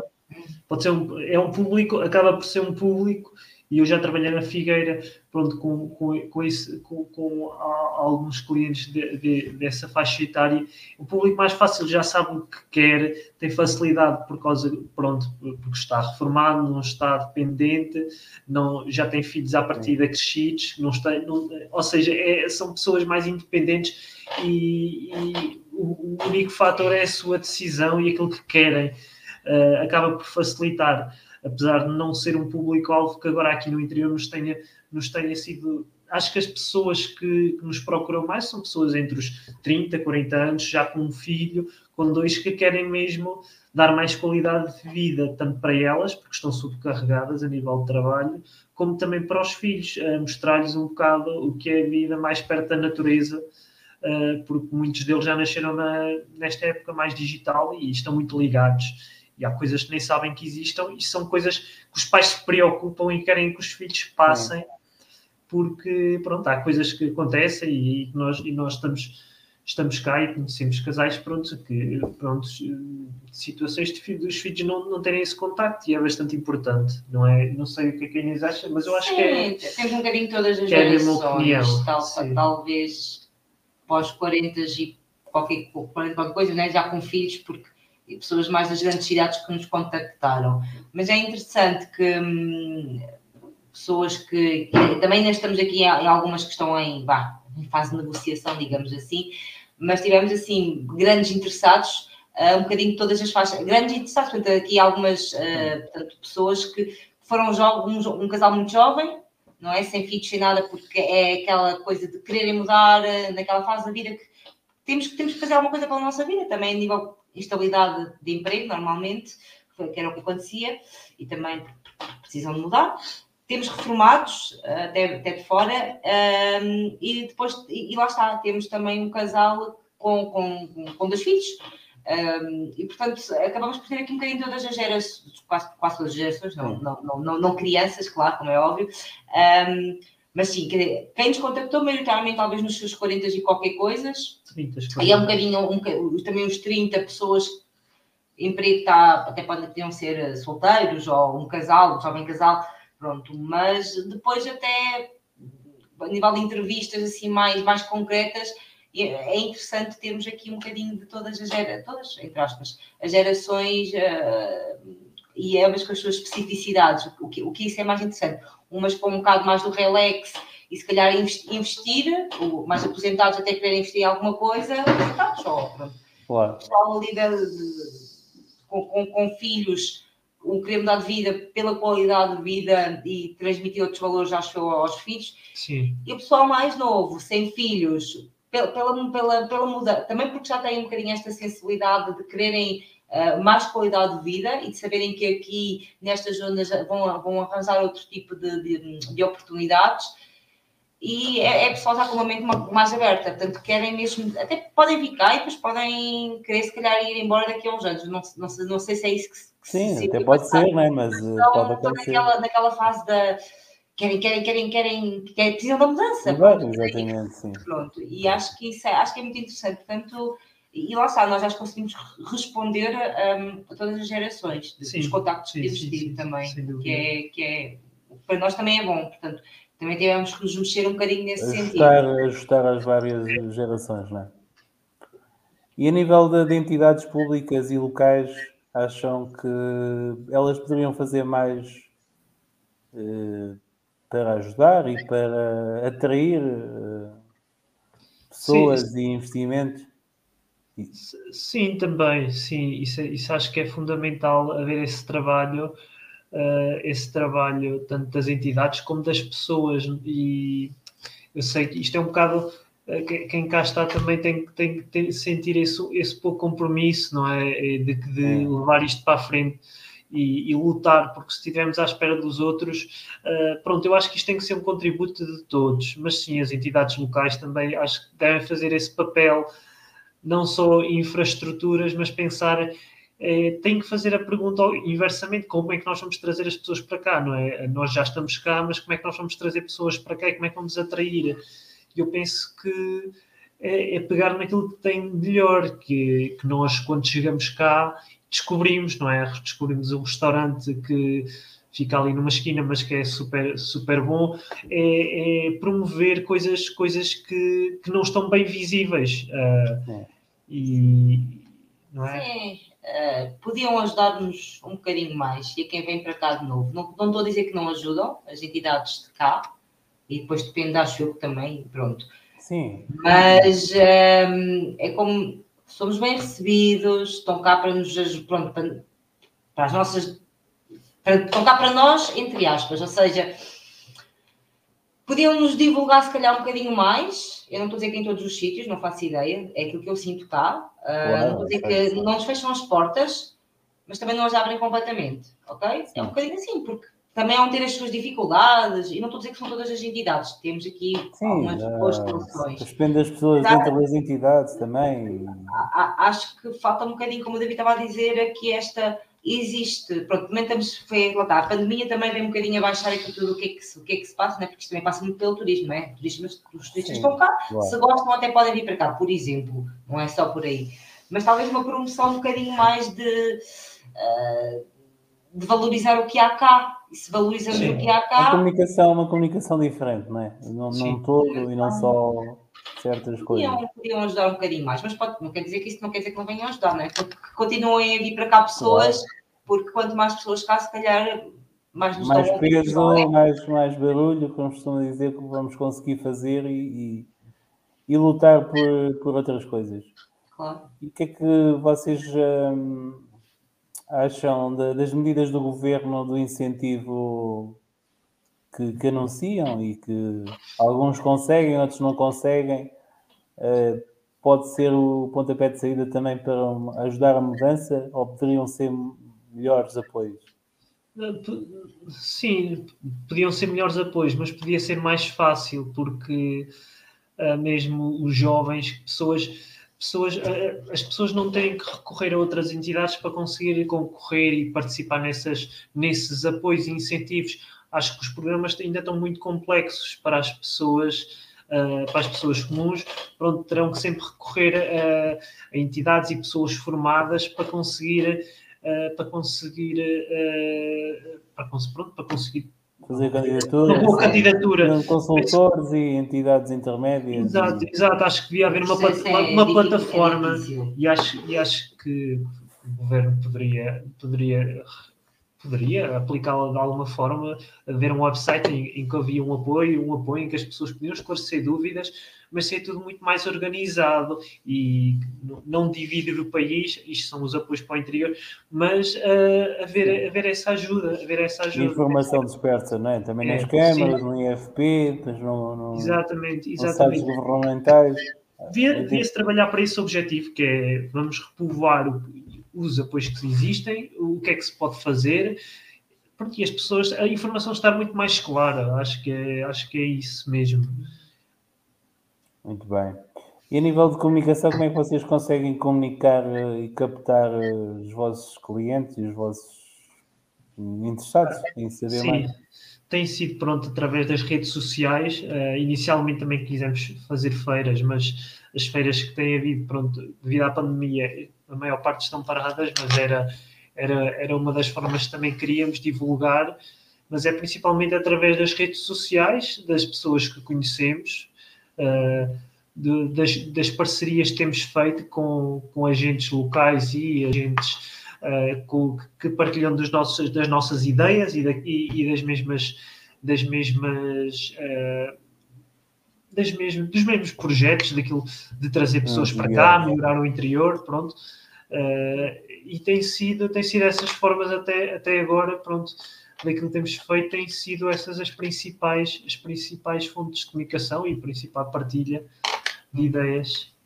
[SPEAKER 2] Pode ser um, é um público, acaba por ser um público e eu já trabalhei na Figueira pronto, com, com, com, isso, com, com alguns clientes de, de, dessa faixa etária. O público mais fácil já sabe o que quer, tem facilidade por causa, pronto, porque está reformado, não está dependente, não, já tem filhos à partida crescidos, não está, não, ou seja, é, são pessoas mais independentes e, e o, o único fator é a sua decisão e aquilo que querem. Uh, acaba por facilitar apesar de não ser um público-alvo que agora aqui no interior nos tenha, nos tenha sido. Acho que as pessoas que, que, nos procuram mais são pessoas entre os 30, 40 anos, já com um filho, com dois que querem mesmo dar mais qualidade de vida, tanto para elas, porque estão subcarregadas a nível de trabalho, como também para os filhos, mostrar-lhes um bocado o que é a vida mais perto da natureza, eh, porque muitos deles já nasceram na, nesta época mais digital e estão muito ligados e há coisas que nem sabem que existam e são coisas que os pais se preocupam e querem que os filhos passem, porque pronto, há coisas que acontecem e nós, e nós estamos, estamos cá e conhecemos casais pronto, que pronto, situações de, dos filhos não, não terem esse contacto e é bastante importante, não é? Não sei o que é que a Inês acha, mas eu acho
[SPEAKER 3] sim,
[SPEAKER 2] que é.
[SPEAKER 3] Temos um bocadinho todas as gerações, tal, talvez pós 40 e qualquer, qualquer coisa, né? já com filhos, porque pessoas mais das grandes cidades que nos contactaram. Mas é interessante que hum, pessoas que, que, também ainda estamos aqui em, algumas que estão em, bah, em fase de negociação, digamos assim, mas tivemos assim grandes interessados, uh, um bocadinho todas as faixas, grandes interessados, portanto, aqui algumas uh, portanto, pessoas que foram um, um, casal muito jovem, não é? Sem filhos, sem nada, porque é aquela coisa de quererem mudar uh, naquela fase da vida que temos, temos que fazer alguma coisa pela nossa vida, também a nível instabilidade de emprego, normalmente, que era o que acontecia, e também precisam de mudar. Temos reformados, até, até de fora, um, e depois, e, lá está, temos também um casal com, com, com dois filhos, um, e portanto acabamos por ter aqui um bocadinho todas as gerações, quase, quase todas as gerações, não, não, não, não, crianças, claro, como é óbvio, um, mas sim, quem nos contactou maioritariamente, talvez nos seus 40 e qualquer coisas. 30, e é um bocadinho, um, também uns 30 pessoas emprego está, até podem ser eh, solteiros ou um casal, um jovem casal, pronto, mas depois até a nível de entrevistas assim mais, mais concretas, é interessante termos aqui um bocadinho de todas as gerações, todas, entre aspas, as gerações uh, e ambas com as suas especificidades, o que, o que isso é mais interessante umas com um bocado mais do relax e se calhar investir, mais aposentados até quererem investir em alguma coisa, aposentados só. Claro. O pessoal ali de, de, com, com, com, filhos, um querer mudar de vida pela qualidade de vida e transmitir outros valores aos, aos filhos.
[SPEAKER 2] Sim.
[SPEAKER 3] E o pessoal mais novo, sem filhos, pela, pela, pela, pela mudança, também porque já têm um bocadinho esta sensibilidade de quererem uh, mais qualidade de vida e de saberem que aqui nestas zonas vão, vão arranjar outro tipo de, de, de oportunidades e é, é pessoal já com uma mente mais aberta, portanto querem mesmo, até podem ficar e depois podem querer se calhar ir embora daqui a uns anos, não, não, sei, não sei se é isso que, que
[SPEAKER 1] Sim, se até pode passar. ser, né? mas eh, então, pode acontecer.
[SPEAKER 3] Naquela, naquela fase da querem, querem, querem, querem, querem precisam da mudança.
[SPEAKER 1] Claro, exatamente, sim.
[SPEAKER 3] Pronto, e acho que isso é, acho que é muito interessante, portanto e lá está, nós já conseguimos responder um, a todas as gerações, sim, dos contactos sim, existir também, que é, que é, para nós também é bom, portanto, também tivemos que nos mexer um bocadinho nesse
[SPEAKER 1] ajustar,
[SPEAKER 3] sentido.
[SPEAKER 1] Ajustar às várias gerações, não é? E a nível de, de entidades públicas e locais, acham que elas poderiam fazer mais eh, para ajudar e para atrair eh, pessoas sim. e investimentos?
[SPEAKER 2] Sim, também, sim, isso, isso acho que é fundamental haver esse trabalho, uh, esse trabalho tanto das entidades como das pessoas e eu sei que isto é um bocado quem cá está também tem, tem que sentir esse, esse pouco compromisso, não é? De, de é. levar isto para a frente e, e, lutar, porque se estivermos à espera dos outros, uh, pronto, eu acho que isto tem que ser um contributo de todos, mas sim, as entidades locais também acho que devem fazer esse papel, não só infraestruturas, mas pensar é, tem que fazer a pergunta inversamente: como é que nós vamos trazer as pessoas para cá? Não é? Nós já estamos cá, mas como é que nós vamos trazer pessoas para cá e como é que vamos atrair? Eu penso que é, é pegar naquilo que tem melhor, que, que nós, quando chegamos cá, descobrimos, não é? Descobrimos um restaurante que fica ali numa esquina, mas que é super, super bom, é, é promover coisas, coisas que, que não estão bem visíveis. Uh, e, não é?
[SPEAKER 3] Sim. Uh, podiam ajudar-nos um bocadinho mais e a quem vem para cá de novo. Não, não estou a dizer que não ajudam as entidades de cá, e depois depende da chuva também, pronto.
[SPEAKER 1] Sim.
[SPEAKER 3] Mas um, é como somos bem recebidos, estão cá para nos pronto, para, para as nossas. Estão cá para nós, entre aspas, ou seja, podiam nos divulgar se calhar um bocadinho mais. Eu não estou a dizer que em todos os sítios, não faço ideia, é aquilo que eu sinto cá. Uh, não estou a dizer que não nos fecham as portas, mas também não as abrem completamente, ok? É um bocadinho assim, porque também vão ter as suas dificuldades, e não estou a dizer que são todas as entidades, temos aqui
[SPEAKER 1] Sim, algumas boas soluções. Depende das pessoas Exato. dentro das entidades também.
[SPEAKER 3] Acho que falta um bocadinho, como o David estava a dizer, que esta existe, pronto, também estamos, foi, lá está, a pandemia também vem um bocadinho a baixar aqui tudo o que é que se, o que é que se passa, né? porque isto também passa muito pelo turismo, não é? Turistas, os turistas estão cá, claro. se gostam até podem vir para cá, por exemplo, não é só por aí. Mas talvez uma promoção um bocadinho mais de... Uh, de valorizar o que há cá. E se valorizamos Sim. o que há cá.
[SPEAKER 1] A comunicação uma comunicação diferente, não é? Não, não todo e não só certas coisas.
[SPEAKER 3] Podiam, podiam ajudar um bocadinho mais, mas pode, não quer dizer que isso não quer dizer que não venham ajudar, não é? Porque continuem a vir para cá pessoas, claro. Porque quanto mais pessoas cá, se calhar mais nos
[SPEAKER 1] Mais peso, é? mais, mais barulho, como costumam dizer, que vamos conseguir fazer e, e, e, lutar por, por outras coisas.
[SPEAKER 3] Claro.
[SPEAKER 1] E o que é que vocês. Hum, acham de, das medidas do governo do incentivo que, que, anunciam e que alguns conseguem, outros não conseguem? Uh, pode ser o pontapé de saída também para ajudar a mudança ou poderiam ser melhores apoios?
[SPEAKER 2] Sim, podiam ser melhores apoios, mas podia ser mais fácil porque uh, mesmo os jovens, pessoas pessoas, eh, as pessoas não têm que recorrer a outras entidades para conseguir concorrer e participar nessas, nesses apoios e incentivos. Acho que os programas ainda estão muito complexos para as pessoas. Para as pessoas comuns, pronto, terão que sempre recorrer a, a entidades e pessoas formadas para conseguir, uh, para conseguir, uh, para, pronto, para conseguir
[SPEAKER 1] fazer candidaturas. Uma
[SPEAKER 2] boa candidatura.
[SPEAKER 1] Consultores e entidades intermédias.
[SPEAKER 2] Exato, e... exato. Acho que devia haver uma, é, uma plataforma e acho, e acho que o governo poderia, poderia poderia aplicá-la de alguma forma, haver um website em, em, que havia um apoio, um apoio em que as pessoas podiam esclarecer dúvidas, mas ser tudo muito mais organizado e não dividir o país, isto são os apoios para o interior, mas uh, haver, haver essa ajuda, haver essa ajuda.
[SPEAKER 1] Informação dispersa, não é? Também é, nas câmaras, sim. no IFP, depois no, no,
[SPEAKER 2] exatamente, exatamente.
[SPEAKER 1] nos governamentais.
[SPEAKER 2] Devia-se trabalhar para esse objetivo, que é vamos repovoar o, os apoios que existem, o que é que se pode fazer, porque as pessoas, a informação está muito mais clara, acho que é, acho que é isso mesmo.
[SPEAKER 1] Muito bem. E a nível de comunicação, como é que vocês conseguem comunicar eh, e captar eh, os vossos clientes e os vossos interessados em saber Sim. mais?
[SPEAKER 2] Tem sido pronto através das redes sociais. Uh, inicialmente também quisemos fazer feiras, mas as feiras que têm havido, pronto, devido à pandemia, a maior parte estão paradas, mas era, era, era uma das formas que também queríamos divulgar, mas é principalmente através das redes sociais, das pessoas que conhecemos, uh, de, das, das, parcerias que temos feito com, com agentes locais e agentes uh, com, que partilham dos nossos, das nossas ideias e, da, e, e das mesmas das mesmas uh, das mesmas, dos mesmos projetos, daquilo de trazer pessoas para cá, melhorar o interior, pronto. Uh, e tem sido, tem sido essas formas até, até agora, pronto, daquilo que temos feito, têm sido essas as principais, as principais fontes de comunicação e principal partilha de ideias.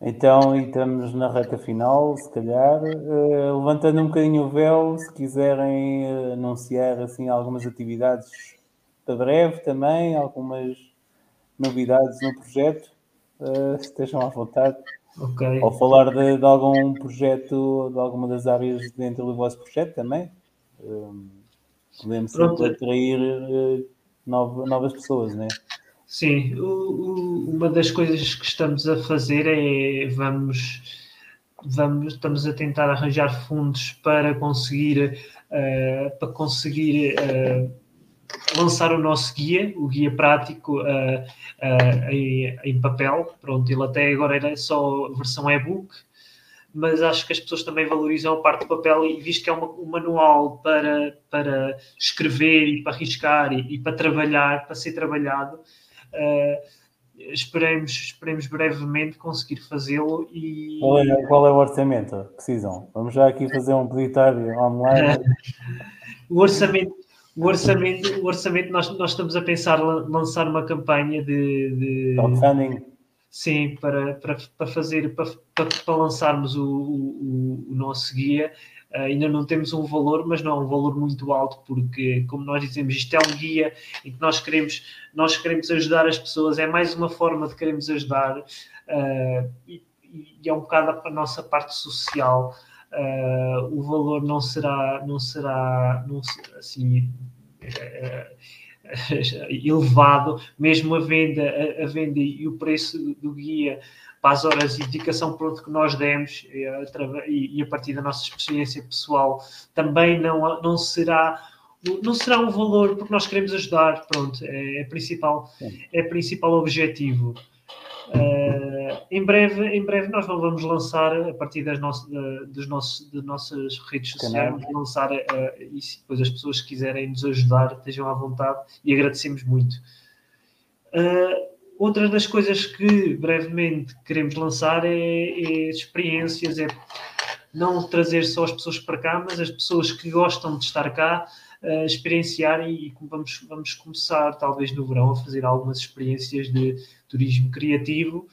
[SPEAKER 1] Então, estamos na reta final, se calhar, uh, levantando um bocadinho o véu, se quiserem uh, anunciar assim algumas atividades para breve também, algumas novidades no projeto, uh, estejam à vontade.
[SPEAKER 2] Okay.
[SPEAKER 1] Ou falar de, de, algum projeto, de alguma das áreas dentro do vosso projeto também. podemos sempre atrair novas pessoas, não é?
[SPEAKER 2] Sim, o, o, uma das coisas que estamos a fazer é vamos, vamos estamos a tentar arranjar fundos para conseguir uh, para conseguir uh, lançar o nosso guia, o guia prático uh, em, em, papel. Pronto, ele até agora era só versão e-book, mas acho que as pessoas também valorizam a parte do papel e visto que é uma, um manual para, para escrever e para riscar e, e para trabalhar, para ser trabalhado, Uh, esperemos, esperemos brevemente conseguir fazê-lo e...
[SPEAKER 1] Qual é, qual é, o orçamento que precisam? Vamos já aqui fazer um peditário online.
[SPEAKER 2] o orçamento, o orçamento, o orçamento nós, nós estamos a pensar lançar uma campanha de, de
[SPEAKER 1] crowdfunding.
[SPEAKER 2] Sim, para, para, para fazer para, para, para lançarmos o, o, o nosso guia Uh, ainda não temos um valor, mas não é um valor muito alto, porque, como nós dizemos, isto é um guia em que nós queremos, nós queremos ajudar as pessoas, é mais uma forma de queremos ajudar uh, e, e, é um bocado a nossa parte social. Uh, o valor não será, não será, não, assim, elevado, mesmo a venda, a, a, venda e o preço do guia para as horas de dedicação pronto que nós demos e, a partir da nossa experiência pessoal também não, não será não será um valor porque nós queremos ajudar pronto é, é principal é principal objetivo. Uh, em breve em breve nós não vamos lançar a partir das nossas das nossas redes sociais vamos lançar uh, e se depois as pessoas que quiserem nos ajudar estejam à vontade e agradecemos muito. Uh, Outra das coisas que brevemente queremos lançar é, é, experiências, é não trazer só as pessoas para cá, mas as pessoas que gostam de estar cá uh, experienciarem e vamos, vamos começar talvez no verão a fazer algumas experiências de turismo criativo,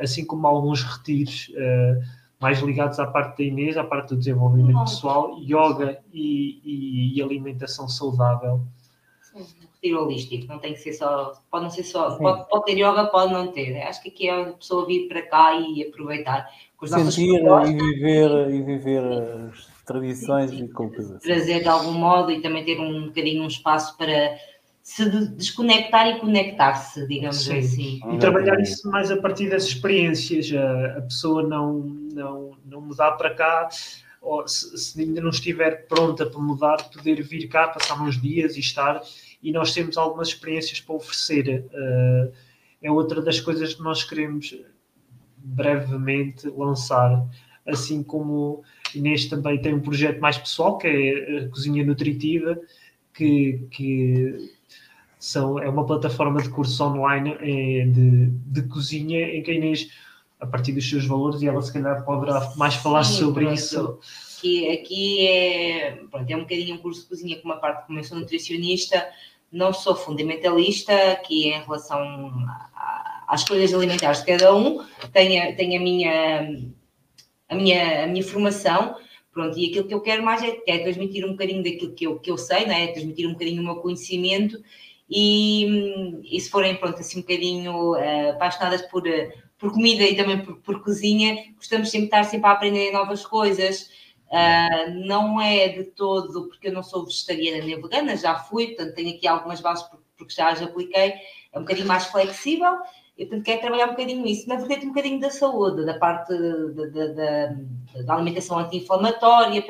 [SPEAKER 2] assim como alguns retiros uh, mais ligados à parte da Inês, à parte do desenvolvimento pessoal, yoga e, e, e alimentação saudável.
[SPEAKER 3] Sim retiro holístico, não tem que ser só, pode não ser só, pode, pode, ter yoga, pode não ter. Acho que aqui é a pessoa vir para cá e aproveitar.
[SPEAKER 1] Com os Sentir e viver, e viver as tradições sim, e culturas.
[SPEAKER 3] Trazer de algum modo e também ter um bocadinho um espaço para se desconectar e conectar-se, digamos sim. assim.
[SPEAKER 2] E trabalhar isso mais a partir das experiências. A, a pessoa não, não, não mudar para cá ou se, se, ainda não estiver pronta para mudar, poder vir cá, passar uns dias e estar e nós temos algumas experiências para oferecer. Uh, é outra das coisas que nós queremos brevemente lançar, assim como Inês também tem um projeto mais pessoal, que é a Cozinha Nutritiva, que, que são, é uma plataforma de cursos online é, de, de cozinha em que a Inês, a partir dos seus valores, e ela se calhar poderá mais falar Sim, sobre pronto. isso.
[SPEAKER 3] Aqui, aqui é, pronto, é um bocadinho um curso de cozinha com uma parte como eu sou nutricionista, não sou fundamentalista aqui em relação às escolhas alimentares de cada um, tenho, tenho a, minha, a, minha, a minha formação, pronto, e aquilo que eu quero mais é, é transmitir um bocadinho daquilo que eu, que eu sei, né? é transmitir um bocadinho o meu conhecimento e, e se forem, pronto, assim um bocadinho uh, apaixonadas por, por comida e também por, por cozinha, gostamos sempre de estar sempre a aprender novas coisas, Uh, não é de todo, porque eu não sou vegetariana nem vegana, já fui, portanto tenho aqui algumas bases porque já as apliquei, é um bocadinho mais flexível e portanto quero trabalhar um bocadinho isso. Na verdade, um bocadinho da saúde, da parte da alimentação anti-inflamatória,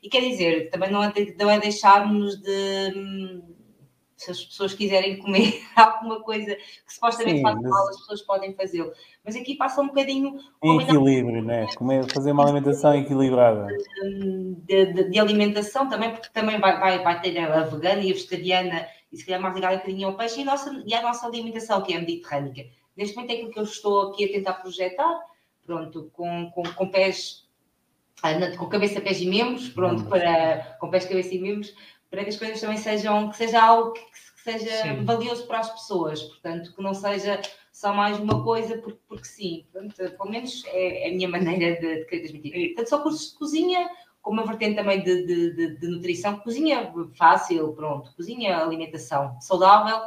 [SPEAKER 3] e quer dizer, também não é, não é deixarmos de se as pessoas quiserem comer alguma coisa que supostamente Sim, faz mas... mal, as pessoas podem fazê-lo. Mas aqui passa um bocadinho.
[SPEAKER 1] Em equilíbrio, né? Comer, fazer uma alimentação equilibrada.
[SPEAKER 3] De, de, de, alimentação também, porque também vai, vai, vai ter a vegana e a vegetariana, e se calhar mais ligada um bocadinho ao peixe, e a nossa, e a nossa alimentação, que é a mediterrânica. Neste momento é aquilo que eu estou aqui a tentar projetar, pronto, com, com, com pés ah, com cabeça, pés e membros, pronto, para, com pés, cabeça e membros, para que as coisas também sejam, que seja algo que, que seja Sim. valioso para as pessoas, portanto, que não seja só mais uma coisa porque, porque sim. Portanto, pelo menos é, é a minha maneira de, de querer transmitir. Portanto, só cursos de cozinha, com uma vertente também de, de, de, de nutrição. Cozinha fácil, pronto. Cozinha, alimentação saudável.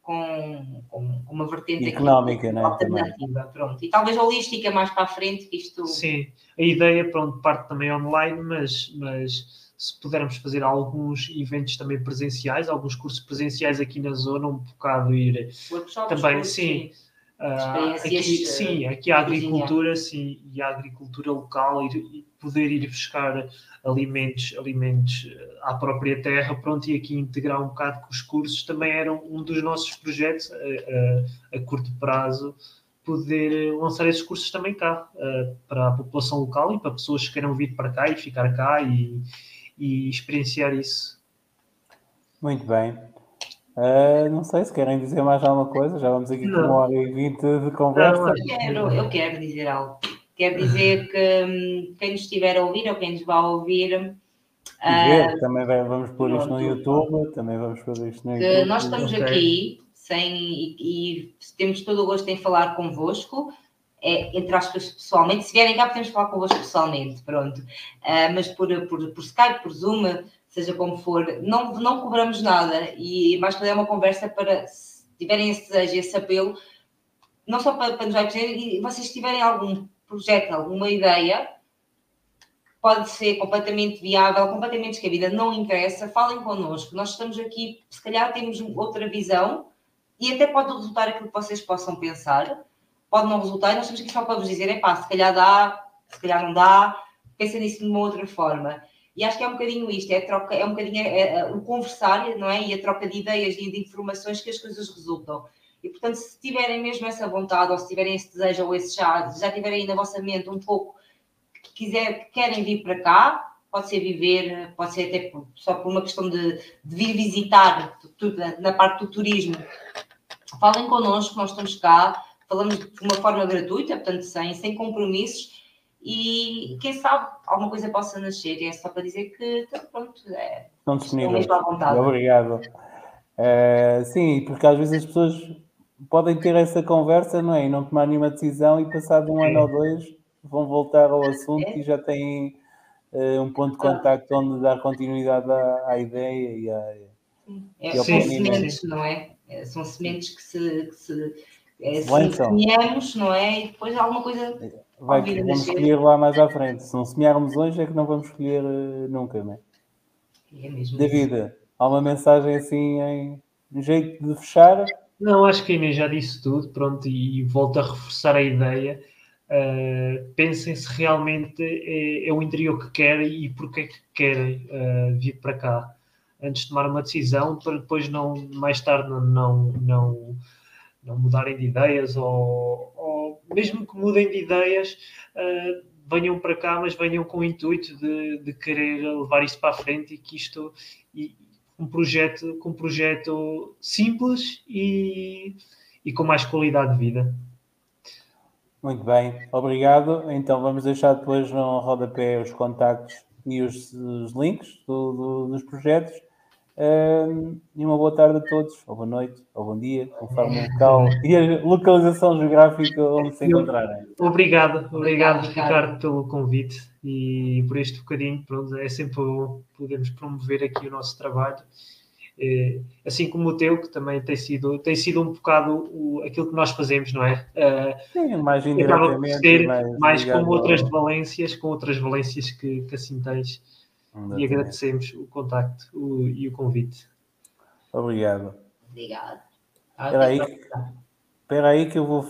[SPEAKER 3] Com, com, com, uma vertente
[SPEAKER 1] económica,
[SPEAKER 3] aqui,
[SPEAKER 1] né?
[SPEAKER 3] alternativa, pronto. E talvez holística mais para a frente, isto.
[SPEAKER 2] Sim, a ideia, pronto, parte também online, mas, mas se pudermos fazer alguns eventos também presenciais, alguns cursos presenciais aqui na zona, um bocado ir também, sim. sim Uh, aqui, sim, aqui a agricultura, sim, e a agricultura local, ir, e poder ir buscar alimentos, alimentos ah, à própria terra, pronto, e aqui integrar um bocado com os cursos, também era um dos nossos projetos a, a, a curto prazo, poder lançar esses cursos também cá, uh, para a população local e para pessoas que queiram vir para cá e ficar cá e, e experienciar isso.
[SPEAKER 1] Muito bem. Uh, não sei se querem dizer mais alguma coisa, já vamos aqui com uma hora e vinte de conversa. Não,
[SPEAKER 3] eu, quero, eu quero dizer algo. Quero dizer que hum, quem nos estiver a ouvir ou quem nos vai ouvir.
[SPEAKER 1] Uh, também vai, vamos pôr isto no YouTube, também vamos pôr isto no YouTube.
[SPEAKER 3] Nós estamos okay. aqui sem, e, e, temos todo o gosto em falar convosco. É, entre aspas, pessoalmente. Se vierem cá, podemos falar convosco pessoalmente, pronto. Uh, mas por, por, por Skype, por Zoom, seja como for, não, não cobramos nada e mais que é uma conversa para, se tiverem esse desejo, esse apelo, não só para, para nos vai e vocês tiverem algum projeto, alguma ideia, pode ser completamente viável, completamente descabida, não interessa, falem connosco, nós estamos aqui, se calhar temos outra visão e até pode resultar aquilo que vocês possam pensar, pode não resultar, e nós estamos aqui só para vos dizer, é pá, se calhar dá, se calhar não dá, pensa nisso de uma outra forma. E acho que é um bocadinho isto, é, troca, é um bocadinho é, é, o conversar, não é? E a troca de ideias e de informações que as coisas resultam. E, portanto, se tiverem mesmo essa vontade, ou se tiverem esse desejo, ou esse já, já tiverem aí na vossa mente um pouco que quiser, querem vir para cá, pode ser viver, pode ser até por, só por uma questão de, de vir visitar, tudo, na parte do turismo. Falem connosco, nós estamos cá, falamos de uma forma gratuita, portanto, sem, sem compromissos e quem sabe alguma coisa possa nascer. E é só para dizer que então, pronto, é,
[SPEAKER 1] estão disponíveis. Obrigado. Uh, sim, porque às vezes as pessoas podem ter essa conversa, não é? E não tomar nenhuma decisão e passado um ano ou dois vão voltar ao assunto é. e já têm uh, um ponto de contacto onde dar continuidade à, à ideia e à.
[SPEAKER 3] É, são sementes, não é? é? São sementes que se, que se é, semeamos, não é? E depois alguma coisa
[SPEAKER 1] Vai, vamos escolher lá mais à frente. Se não semearmos hoje, é que não vamos escolher uh, nunca, não é? É mesmo. David, há uma mensagem assim em um jeito de fechar?
[SPEAKER 2] Não, acho que a Inês já disse tudo, pronto, e, e volto a reforçar a ideia. Uh, pensem se realmente é, é, o interior que querem e porque é que querem uh, vir para cá antes de tomar uma decisão para depois não mais tarde não não, não, não mudarem de ideias ou, mesmo que mudem de ideias, uh, venham para cá, mas venham com o intuito de, de querer levar isto para a frente e que isto e, um projeto com um projeto simples e, e com mais qualidade de vida.
[SPEAKER 1] Muito bem, obrigado. Então vamos deixar depois no rodapé os contactos e os, os links do, do, dos projetos e uma boa tarde a todos, ou boa noite, ou bom dia, conforme o local e a localização geográfica onde se encontrarem.
[SPEAKER 2] Obrigado, obrigado, Ricardo, pelo convite e por este bocadinho. Pronto, é sempre bom podermos promover aqui o nosso trabalho. É, assim como o teu, que também tem sido, tem sido um bocado o, aquilo que nós fazemos, não é?
[SPEAKER 1] Uh, Sim, mais indiretamente.
[SPEAKER 2] Ser, mais, mais com outras valências, com outras valências que, que assim tens Exatamente. E agradecemos o contacto o, e o convite.
[SPEAKER 1] Obrigado.
[SPEAKER 3] Obrigado.
[SPEAKER 1] Espera aí, espera aí que eu vou